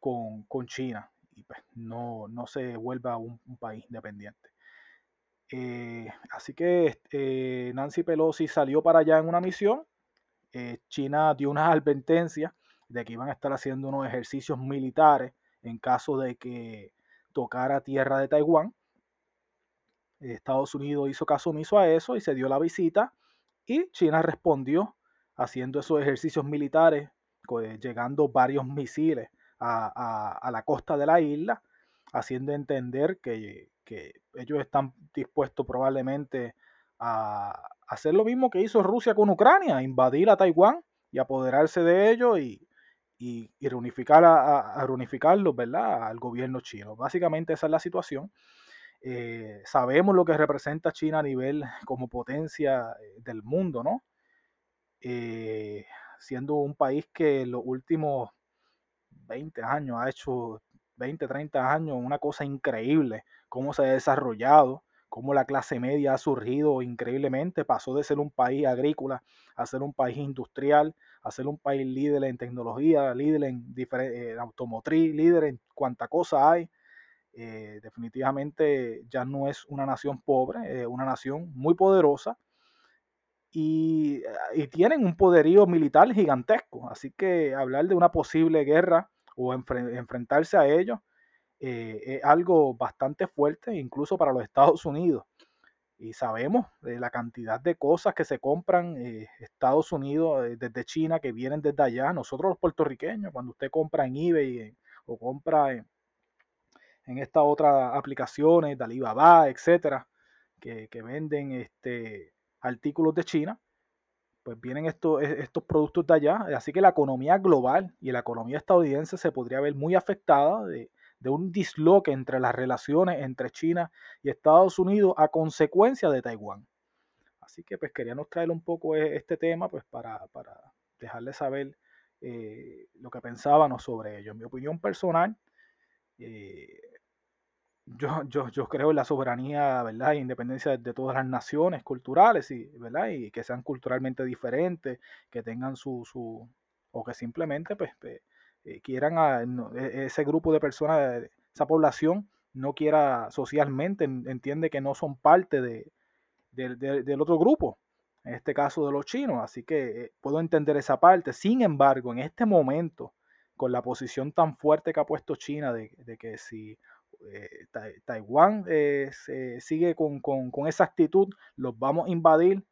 con, con China y pues no, no se vuelva un, país independiente. Eh, así que eh, Nancy Pelosi salió para allá en una misión. Eh, China dio una advertencia de que iban a estar haciendo unos ejercicios militares en caso de que tocara tierra de Taiwán. Estados Unidos hizo caso omiso a eso y se dio la visita y China respondió haciendo esos ejercicios militares, llegando varios misiles a, la costa de la isla, haciendo entender que, ellos están dispuestos probablemente a hacer lo mismo que hizo Rusia con Ucrania, invadir a Taiwán y apoderarse de ellos y, y, reunificar a, reunificarlos, ¿verdad? Al gobierno chino. Básicamente esa es la situación. Eh, sabemos lo que representa China a nivel como potencia eh, del mundo, ¿no? Eh, siendo un país que en los últimos 20 años, ha hecho 20, 30 años, una cosa increíble, cómo se ha desarrollado, cómo la clase media ha surgido increíblemente, pasó de ser un país agrícola a ser un país industrial, a ser un país líder en tecnología, líder en, en automotriz, líder en cuánta cosa hay. Eh, definitivamente ya no es una nación pobre, es una nación muy poderosa y, y, tienen un poderío militar gigantesco. Así que hablar de una posible guerra o enfrentarse a ellos eh, es algo bastante fuerte, incluso para los Estados Unidos. Y sabemos de la cantidad de cosas que se compran eh, Estados Unidos eh, desde China, que vienen desde allá. Nosotros los puertorriqueños, cuando usted compra en eBay o compra en, en estas otras aplicaciones de Alibaba, etcétera, que, que, venden este, artículos de China, pues vienen estos, estos productos de allá. Así que la economía global y la economía estadounidense se podría ver muy afectada de, de un disloque entre las relaciones entre China y Estados Unidos a consecuencia de Taiwán. Así que pues queríamos traer un poco e, este tema pues para, para saber eh, lo que pensábamos sobre ello. En mi opinión personal, eh, yo, yo, yo, creo en la soberanía, ¿verdad? E independencia de, todas las naciones culturales, y, ¿verdad? Y que sean culturalmente diferentes, que tengan su, su o que simplemente, pues, eh, quieran a, e, ese grupo de personas, esa población, no quiera socialmente, entiende que no son parte de, del otro grupo, en este caso de los chinos, así que eh, puedo entender esa parte. Sin embargo, en este momento, con la posición tan fuerte que ha puesto China de, que si eh, Taiwán sigue con, esa actitud, los vamos a invadir,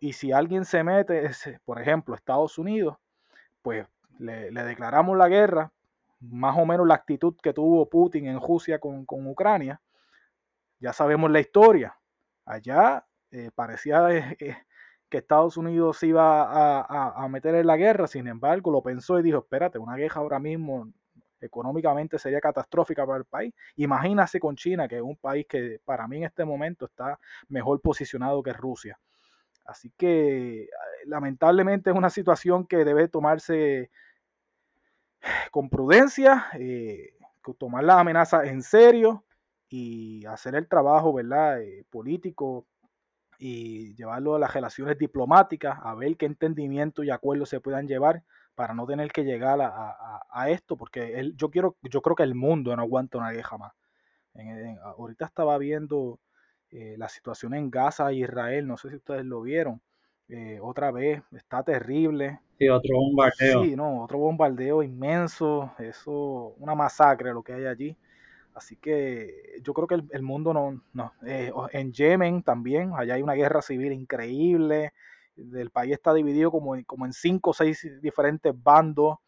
y si alguien se mete, por ejemplo, Estados Unidos, pues le, declaramos la guerra, más o menos la actitud que tuvo Putin en Rusia con, Ucrania, ya sabemos la historia. Allá eh, parecía eh, eh, que Estados Unidos iba a, a, meter en la guerra, sin embargo lo pensó y dijo, espérate, una guerra ahora mismo económicamente sería catastrófica para el país. Imagínase con China, que es un país que para mí en este momento está mejor posicionado que Rusia. Así que lamentablemente es una situación que debe tomarse con prudencia, eh, tomar las amenazas en serio y hacer el trabajo ¿verdad? Eh, político y llevarlo a las relaciones diplomáticas, a ver qué entendimiento y acuerdos se puedan llevar para no tener que llegar a, esto, porque yo, quiero, yo creo que el mundo no aguanta una guerra más. ahorita estaba viendo eh, la situación en Gaza e Israel, no sé si ustedes lo vieron, eh, otra vez, está terrible. Sí, otro bombardeo. Sí, no, otro bombardeo inmenso, eso, una masacre lo que hay allí. Así que yo creo que el, mundo no, no eh, en Yemen también, allá hay una guerra civil increíble, el país está dividido como, como en cinco o seis diferentes bandos.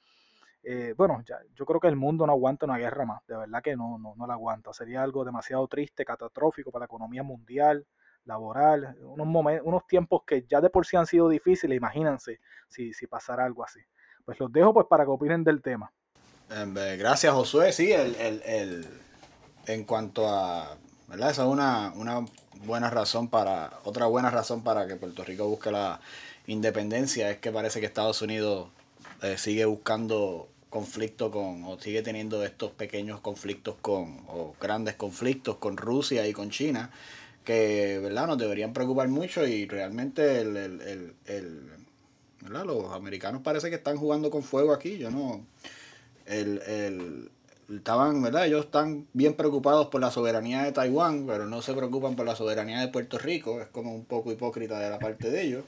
Eh, bueno, ya, yo creo que el mundo no aguanta una guerra más, de verdad que no, no, no la aguanta. Sería algo demasiado triste, catastrófico para la economía mundial laboral, unos, momentos, unos tiempos que ya de por sí han sido difíciles, imagínense si, si pasara algo así. Pues los dejo pues para que opinen del tema. Em, gracias Josué, sí, el, el, en cuanto a, ¿verdad? Esa es una, una buena razón para, otra buena razón para que Puerto Rico busque la independencia, es que parece que Estados Unidos eh, sigue buscando conflicto con, o sigue teniendo estos pequeños conflictos con, o grandes conflictos con Rusia y con China, que ¿verdad? nos deberían preocupar mucho y realmente el, el, el, ¿verdad? los americanos parece que están jugando con fuego aquí. Yo no. El, el, estaban, ¿verdad? Ellos están bien preocupados por la soberanía de Taiwán, pero no se preocupan por la soberanía de Puerto Rico. Es como un poco hipócrita de la parte de ellos.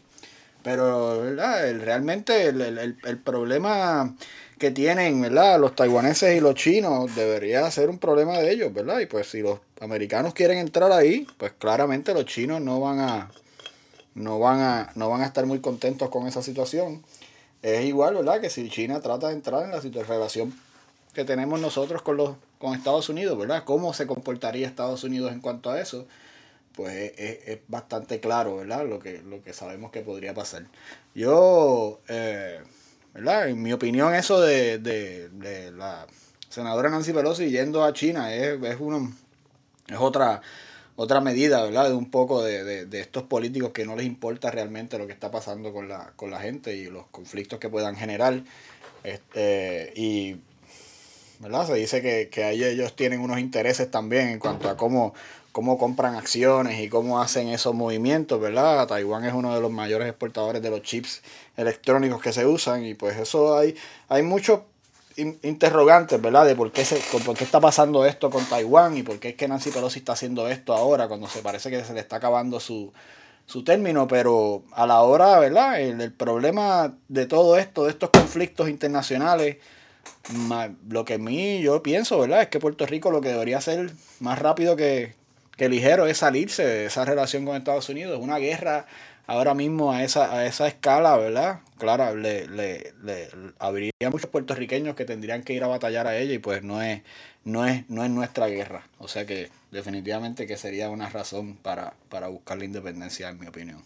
Pero, ¿verdad? El, realmente el, el, el problema que tienen, ¿verdad? Los taiwaneses y los chinos debería ser un problema de ellos, ¿verdad? Y pues si los americanos quieren entrar ahí, pues claramente los chinos no van a no van a no van a estar muy contentos con esa situación. Es igual, ¿verdad? Que si China trata de entrar en la relación que tenemos nosotros con los con Estados Unidos, ¿verdad? ¿Cómo se comportaría Estados Unidos en cuanto a eso? Pues es, bastante claro, ¿verdad? Lo que, lo que sabemos que podría pasar. Yo, eh, ¿verdad? En mi opinión, eso de, de, de la senadora Nancy Pelosi yendo a China es, es, uno, es otra, otra medida, ¿verdad? De un poco de, de, estos políticos que no les importa realmente lo que está pasando con la, con la gente y los conflictos que puedan generar. Este, y ¿verdad? Se dice que, que ahí ellos tienen unos intereses también en cuanto a cómo, cómo compran acciones y cómo hacen esos movimientos, ¿verdad? Taiwán es uno de los mayores exportadores de los chips electrónicos que se usan y pues eso hay, hay muchos interrogantes, ¿verdad? De por qué, se, por qué está pasando esto con Taiwán y por qué es que Nancy Pelosi está haciendo esto ahora cuando se parece que se le está acabando su, su término, pero a la hora, ¿verdad? El, problema de todo esto, de estos conflictos internacionales, lo que a mí yo pienso, ¿verdad? Es que Puerto Rico lo que debería hacer más rápido que, que ligero es salirse de esa relación con Estados Unidos. Una guerra ahora mismo a esa, a esa escala, ¿verdad? Claro, le, le, le habría muchos puertorriqueños que tendrían que ir a batallar a ella y pues no es, no es, no es nuestra guerra. O sea que definitivamente que sería una razón para, para buscar la independencia, en mi opinión.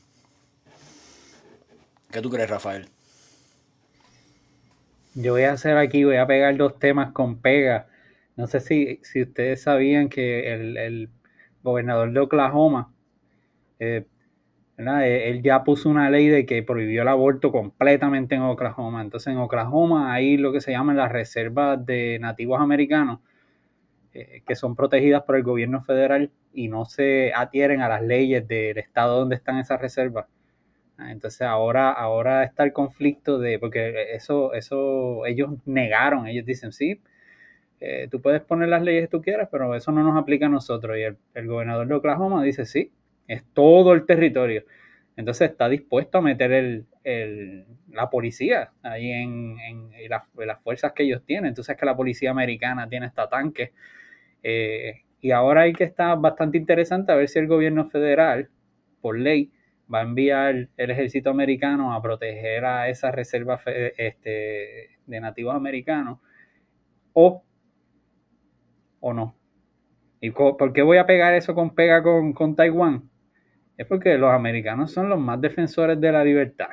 ¿Qué tú crees, Rafael? Yo voy a hacer aquí, voy a pegar dos temas con pega. No sé si, si ustedes sabían que el gobernador de Oklahoma, eh, eh, él ya puso una ley de que prohibió el aborto completamente en Oklahoma. Entonces en Oklahoma hay lo que se llaman las reservas de nativos americanos, eh, que son protegidas por el gobierno federal y no se adhieren a las leyes del estado donde están esas reservas. Ah, entonces ahora, ahora está el conflicto de, porque eso, eso ellos negaron, ellos dicen, sí, eh, tú puedes poner las leyes que tú quieras, pero eso no nos aplica a nosotros. Y el, gobernador de Oklahoma dice, sí, es todo el territorio. Entonces está dispuesto a meter el, la policía ahí en, las, fuerzas que ellos tienen. Entonces es que la policía americana tiene esta tanque. Eh, y ahora hay que estar bastante interesante a ver si el gobierno federal, por ley, va a enviar el ejército americano a proteger a esas reservas este, de nativos americanos o o no. ¿Y por qué voy a pegar eso con pega con, con Taiwán? Es porque los americanos son los más defensores de la libertad.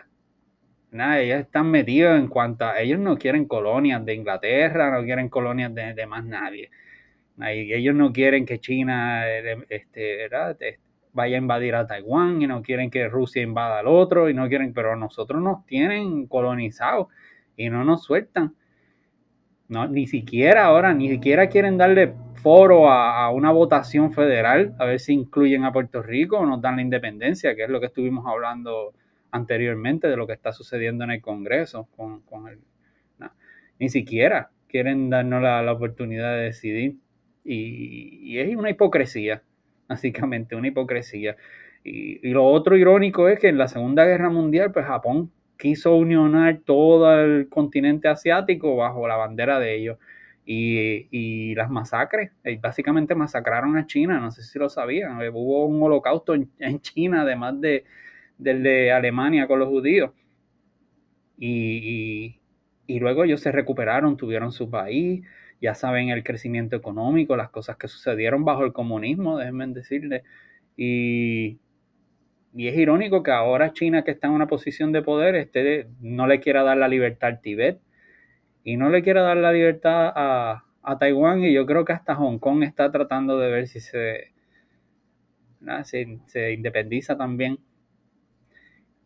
Nada, ellos están metidos en cuanto a. Ellos no quieren colonias de Inglaterra, no quieren colonias de, más nadie. ellos no quieren que China este, vaya a invadir a Taiwán y no quieren que Rusia invada al otro y no quieren, pero nosotros nos tienen colonizados y no nos sueltan. No, ni siquiera ahora, ni siquiera quieren darle foro a, una votación federal, a ver si incluyen a Puerto Rico o nos dan la independencia, que es lo que estuvimos hablando anteriormente de lo que está sucediendo en el Congreso con, el... ni siquiera quieren darnos la, oportunidad de decidir. Y, es una hipocresía, básicamente, una hipocresía. Y, y, lo otro irónico es que en la Segunda Guerra Mundial, pues Japón quiso unionar todo el continente asiático bajo la bandera de ellos. Y, las masacres, eh, básicamente masacraron a China, no sé si lo sabían, eh, hubo un holocausto en, China, además de, del de Alemania con los judíos. Y, y, luego ellos se recuperaron, tuvieron su país, ya saben el crecimiento económico, las cosas que sucedieron bajo el comunismo, déjenme decirle. Y, y es irónico que ahora China, que está en una posición de poder, este, no le quiera dar la libertad al Tibet y no le quiera dar la libertad a, Taiwán. Y yo creo que hasta Hong Kong está tratando de ver si se, se, independiza también.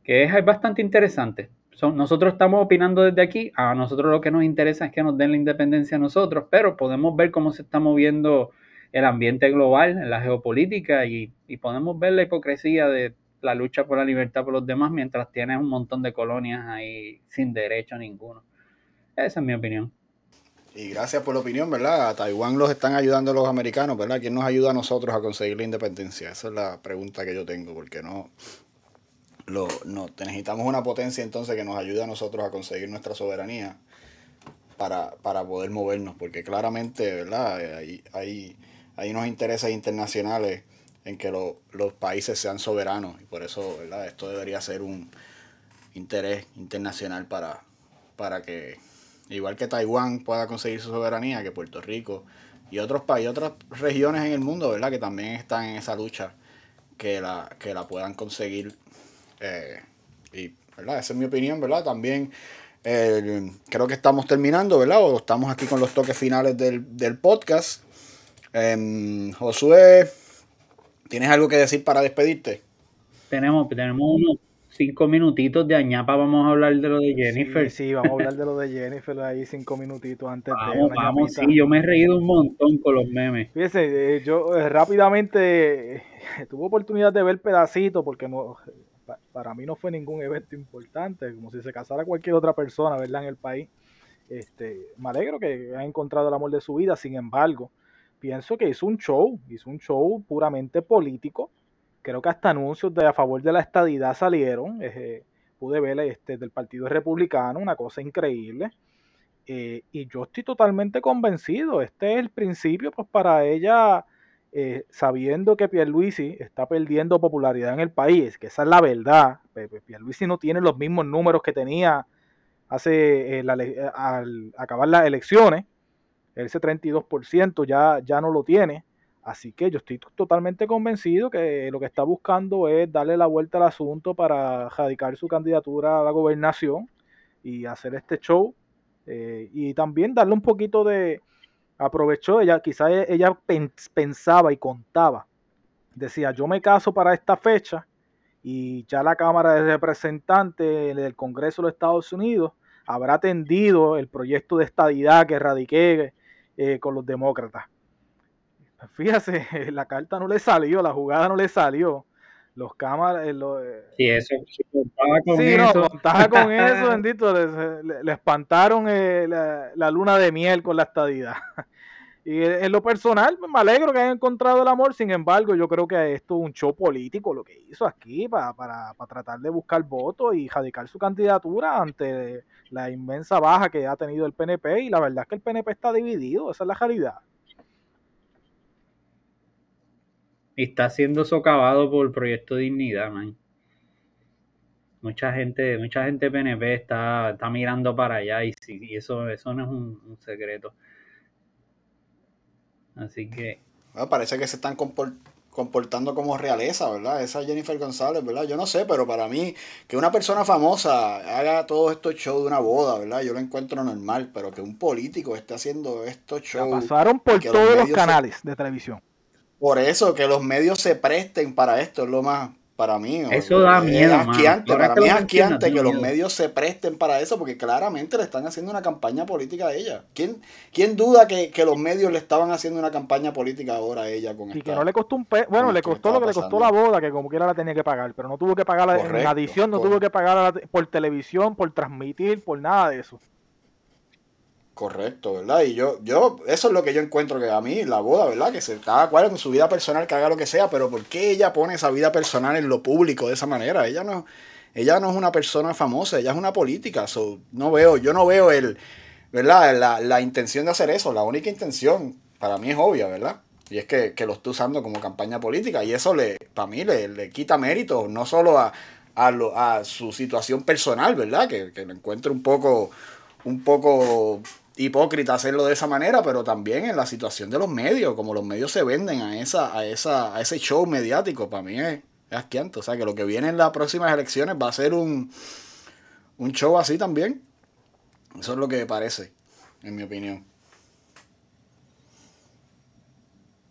Que es, bastante interesante. Nosotros estamos opinando desde aquí. A nosotros lo que nos interesa es que nos den la independencia a nosotros, pero podemos ver cómo se está moviendo el ambiente global, en la geopolítica, y, y podemos ver la hipocresía de la lucha por la libertad por los demás mientras tienes un montón de colonias ahí sin derecho ninguno. Esa es mi opinión. Y gracias por la opinión, ¿verdad? A Taiwán los están ayudando los americanos, ¿verdad? ¿Quién nos ayuda a nosotros a conseguir la independencia? Esa es la pregunta que yo tengo, porque no, lo, no necesitamos una potencia entonces que nos ayude a nosotros a conseguir nuestra soberanía para, para poder movernos, porque claramente, ¿verdad? Hay, hay, hay unos intereses internacionales en que los países sean soberanos y por eso ¿verdad? esto debería ser un interés internacional para, para que, igual que Taiwán pueda conseguir su soberanía, que Puerto Rico y otros países, otras regiones en el mundo, ¿verdad? que también están en esa lucha, que la, que la puedan conseguir. Eh, y, ¿verdad? Esa es mi opinión, ¿verdad? También creo que estamos terminando, ¿verdad? O estamos aquí con los toques finales del, del podcast. Eh, Josué, ¿Tienes algo que decir para despedirte? Tenemos, tenemos uno, cinco minutitos de añapa vamos a hablar de lo de Jennifer. Sí, sí, vamos a hablar de lo de Jennifer ahí cinco minutitos antes de. Vamos, sí, yo me he reído un montón con los memes. Fíjese, eh, yo eh, rápidamente eh, tuve oportunidad de ver pedacitos porque no, para mí no fue ningún evento importante, como si se casara cualquier otra persona, ¿verdad? En el país. Este, me alegro que haya encontrado el amor de su vida, sin embargo, pienso que hizo un show, hizo un show puramente político. Creo que hasta anuncios a favor de la estadidad salieron. Eh, pude ver este, del Partido Republicano, una cosa increíble. Eh, y yo estoy totalmente convencido. Este es el principio, pues, para ella, eh, sabiendo que Pierluisi está perdiendo popularidad en el país, que esa es la verdad. Pierluisi no tiene los mismos números que tenía hace eh, eh, al acabar las elecciones, ese 32% ya, ya no lo tiene. Así que yo estoy totalmente convencido que lo que está buscando es darle la vuelta al asunto para radicar su candidatura a la gobernación y hacer este show. Eh, y también darle un poquito de... Aprovechó, ella quizás e, ella pensaba y contaba. Decía, yo me caso para esta fecha y ya la Cámara de Representantes del Congreso de los Estados Unidos habrá atendido el proyecto de estadidad que radiqué eh, con los demócratas. Fíjese, la carta no le salió, la jugada no le salió. Los cámaras. Eh, eh, sí, eso, contaba con sí, eso. No, contaba con eso, bendito. Le, espantaron la, la, luna de miel con la estadidad. Y en lo personal, me alegro que hayan encontrado el amor, sin embargo, yo creo que esto es un show político lo que hizo aquí para, para, para tratar de buscar votos y radicar su candidatura ante la inmensa baja que ha tenido el PNP y la verdad es que el PNP está dividido, esa es la realidad. Y está siendo socavado por el proyecto Dignidad, man. Mucha gente, mucha gente PNP está, está mirando para allá y, y eso, eso no es un secreto. Así que. parece que se están comportando como realeza, ¿verdad? Esa Jennifer González, ¿verdad? Yo no sé, pero para mí, que una persona famosa haga todos estos shows de una boda, ¿verdad? Yo lo encuentro normal, pero que un político esté haciendo estos shows. pasaron por todos los, canales de televisión. Por eso, que los medios se presten para esto, es lo más, para mí. Eso da miedo. Es asquiante, para mí es asquiante que los medios se presten para eso, porque claramente le están haciendo una campaña política a ella. ¿Quién, quién duda que, los medios le estaban haciendo una campaña política ahora a ella con Y que no le costó un pe bueno, le costó lo que le costó la boda, que como quiera la tenía que pagar, pero no tuvo que pagar en adición, no tuvo que pagar por televisión, por transmitir, por nada de eso. Correcto, ¿verdad? Y yo, yo, eso es lo que yo encuentro que a mí, la boda, ¿verdad? Que se, cada cual con su vida personal que haga lo que sea, pero ¿por qué ella pone esa vida personal en lo público de esa manera? Ella no, ella no es una persona famosa, ella es una política. no veo, yo no veo el, ¿verdad? La, la, intención de hacer eso. La única intención, para mí es obvia, ¿verdad? Y es que, lo está usando como campaña política. Y eso le, para mí le, le quita mérito, no solo a, a, lo, a su situación personal, ¿verdad? Que, que lo encuentro un poco, un poco hipócrita hacerlo de esa manera, pero también en la situación de los medios, como los medios se venden a esa, a esa, a ese show mediático, para mí es, es. O sea que lo que viene en las próximas elecciones va a ser un, un show así también. Eso es lo que parece, en mi opinión.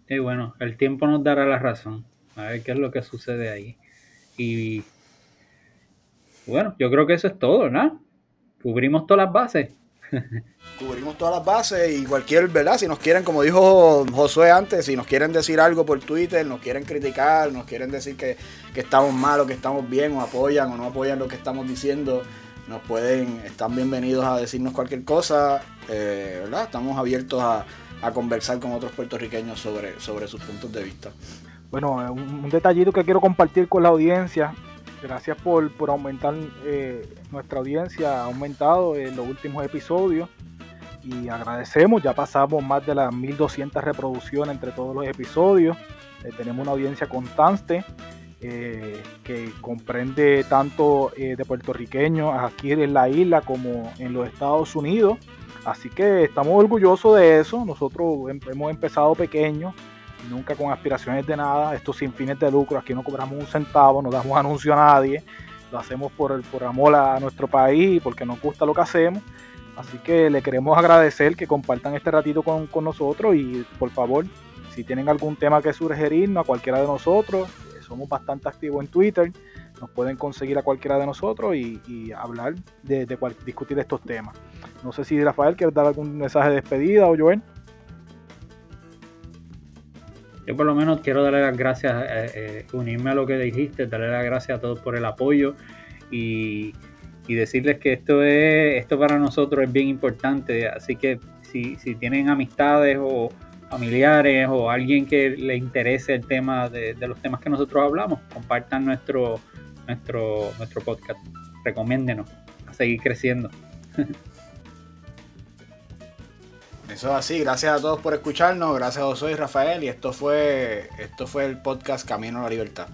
Y bueno, el tiempo nos dará la razón. A ver qué es lo que sucede ahí. Y bueno, yo creo que eso es todo, ¿no? Cubrimos todas las bases. Cubrimos todas las bases y cualquier, ¿verdad? Si nos quieren, como dijo Josué antes, si nos quieren decir algo por Twitter, nos quieren criticar, nos quieren decir que, estamos mal o que estamos bien, o apoyan o no apoyan lo que estamos diciendo, nos pueden, están bienvenidos a decirnos cualquier cosa, eh, ¿verdad? Estamos abiertos a, conversar con otros puertorriqueños sobre, sobre sus puntos de vista. Bueno, un, detallito que quiero compartir con la audiencia Gracias por, aumentar eh, nuestra audiencia, ha aumentado en los últimos episodios y agradecemos, ya pasamos más de las 1200 reproducciones entre todos los episodios, eh, tenemos una audiencia constante eh, que comprende tanto de puertorriqueños aquí en la isla como en los Estados Unidos, así que estamos orgullosos de eso, nosotros em, hemos empezado pequeños, nunca con aspiraciones de nada, esto sin fines de lucro, aquí no cobramos un centavo, no damos anuncio a nadie, lo hacemos por, por amor a nuestro país, porque nos gusta lo que hacemos. Así que le queremos agradecer que compartan este ratito con, nosotros y por favor, si tienen algún tema que sugerirnos a cualquiera de nosotros, eh, somos bastante activos en Twitter, nos pueden conseguir a cualquiera de nosotros y, hablar de, discutir estos temas. No sé si Rafael quiere dar algún mensaje de despedida o Joel. Yo por lo menos quiero darle las gracias, eh, eh, unirme a lo que dijiste, darle las gracias a todos por el apoyo y, decirles que esto es esto para nosotros es bien importante, así que si, si tienen amistades o familiares o alguien que le interese el tema de, de, los temas que nosotros hablamos, compartan nuestro, nuestro, nuestro podcast, recomiéndenos a seguir creciendo. Eso es así, gracias a todos por escucharnos, gracias a y Rafael. Y esto fue, esto fue el podcast Camino a la Libertad.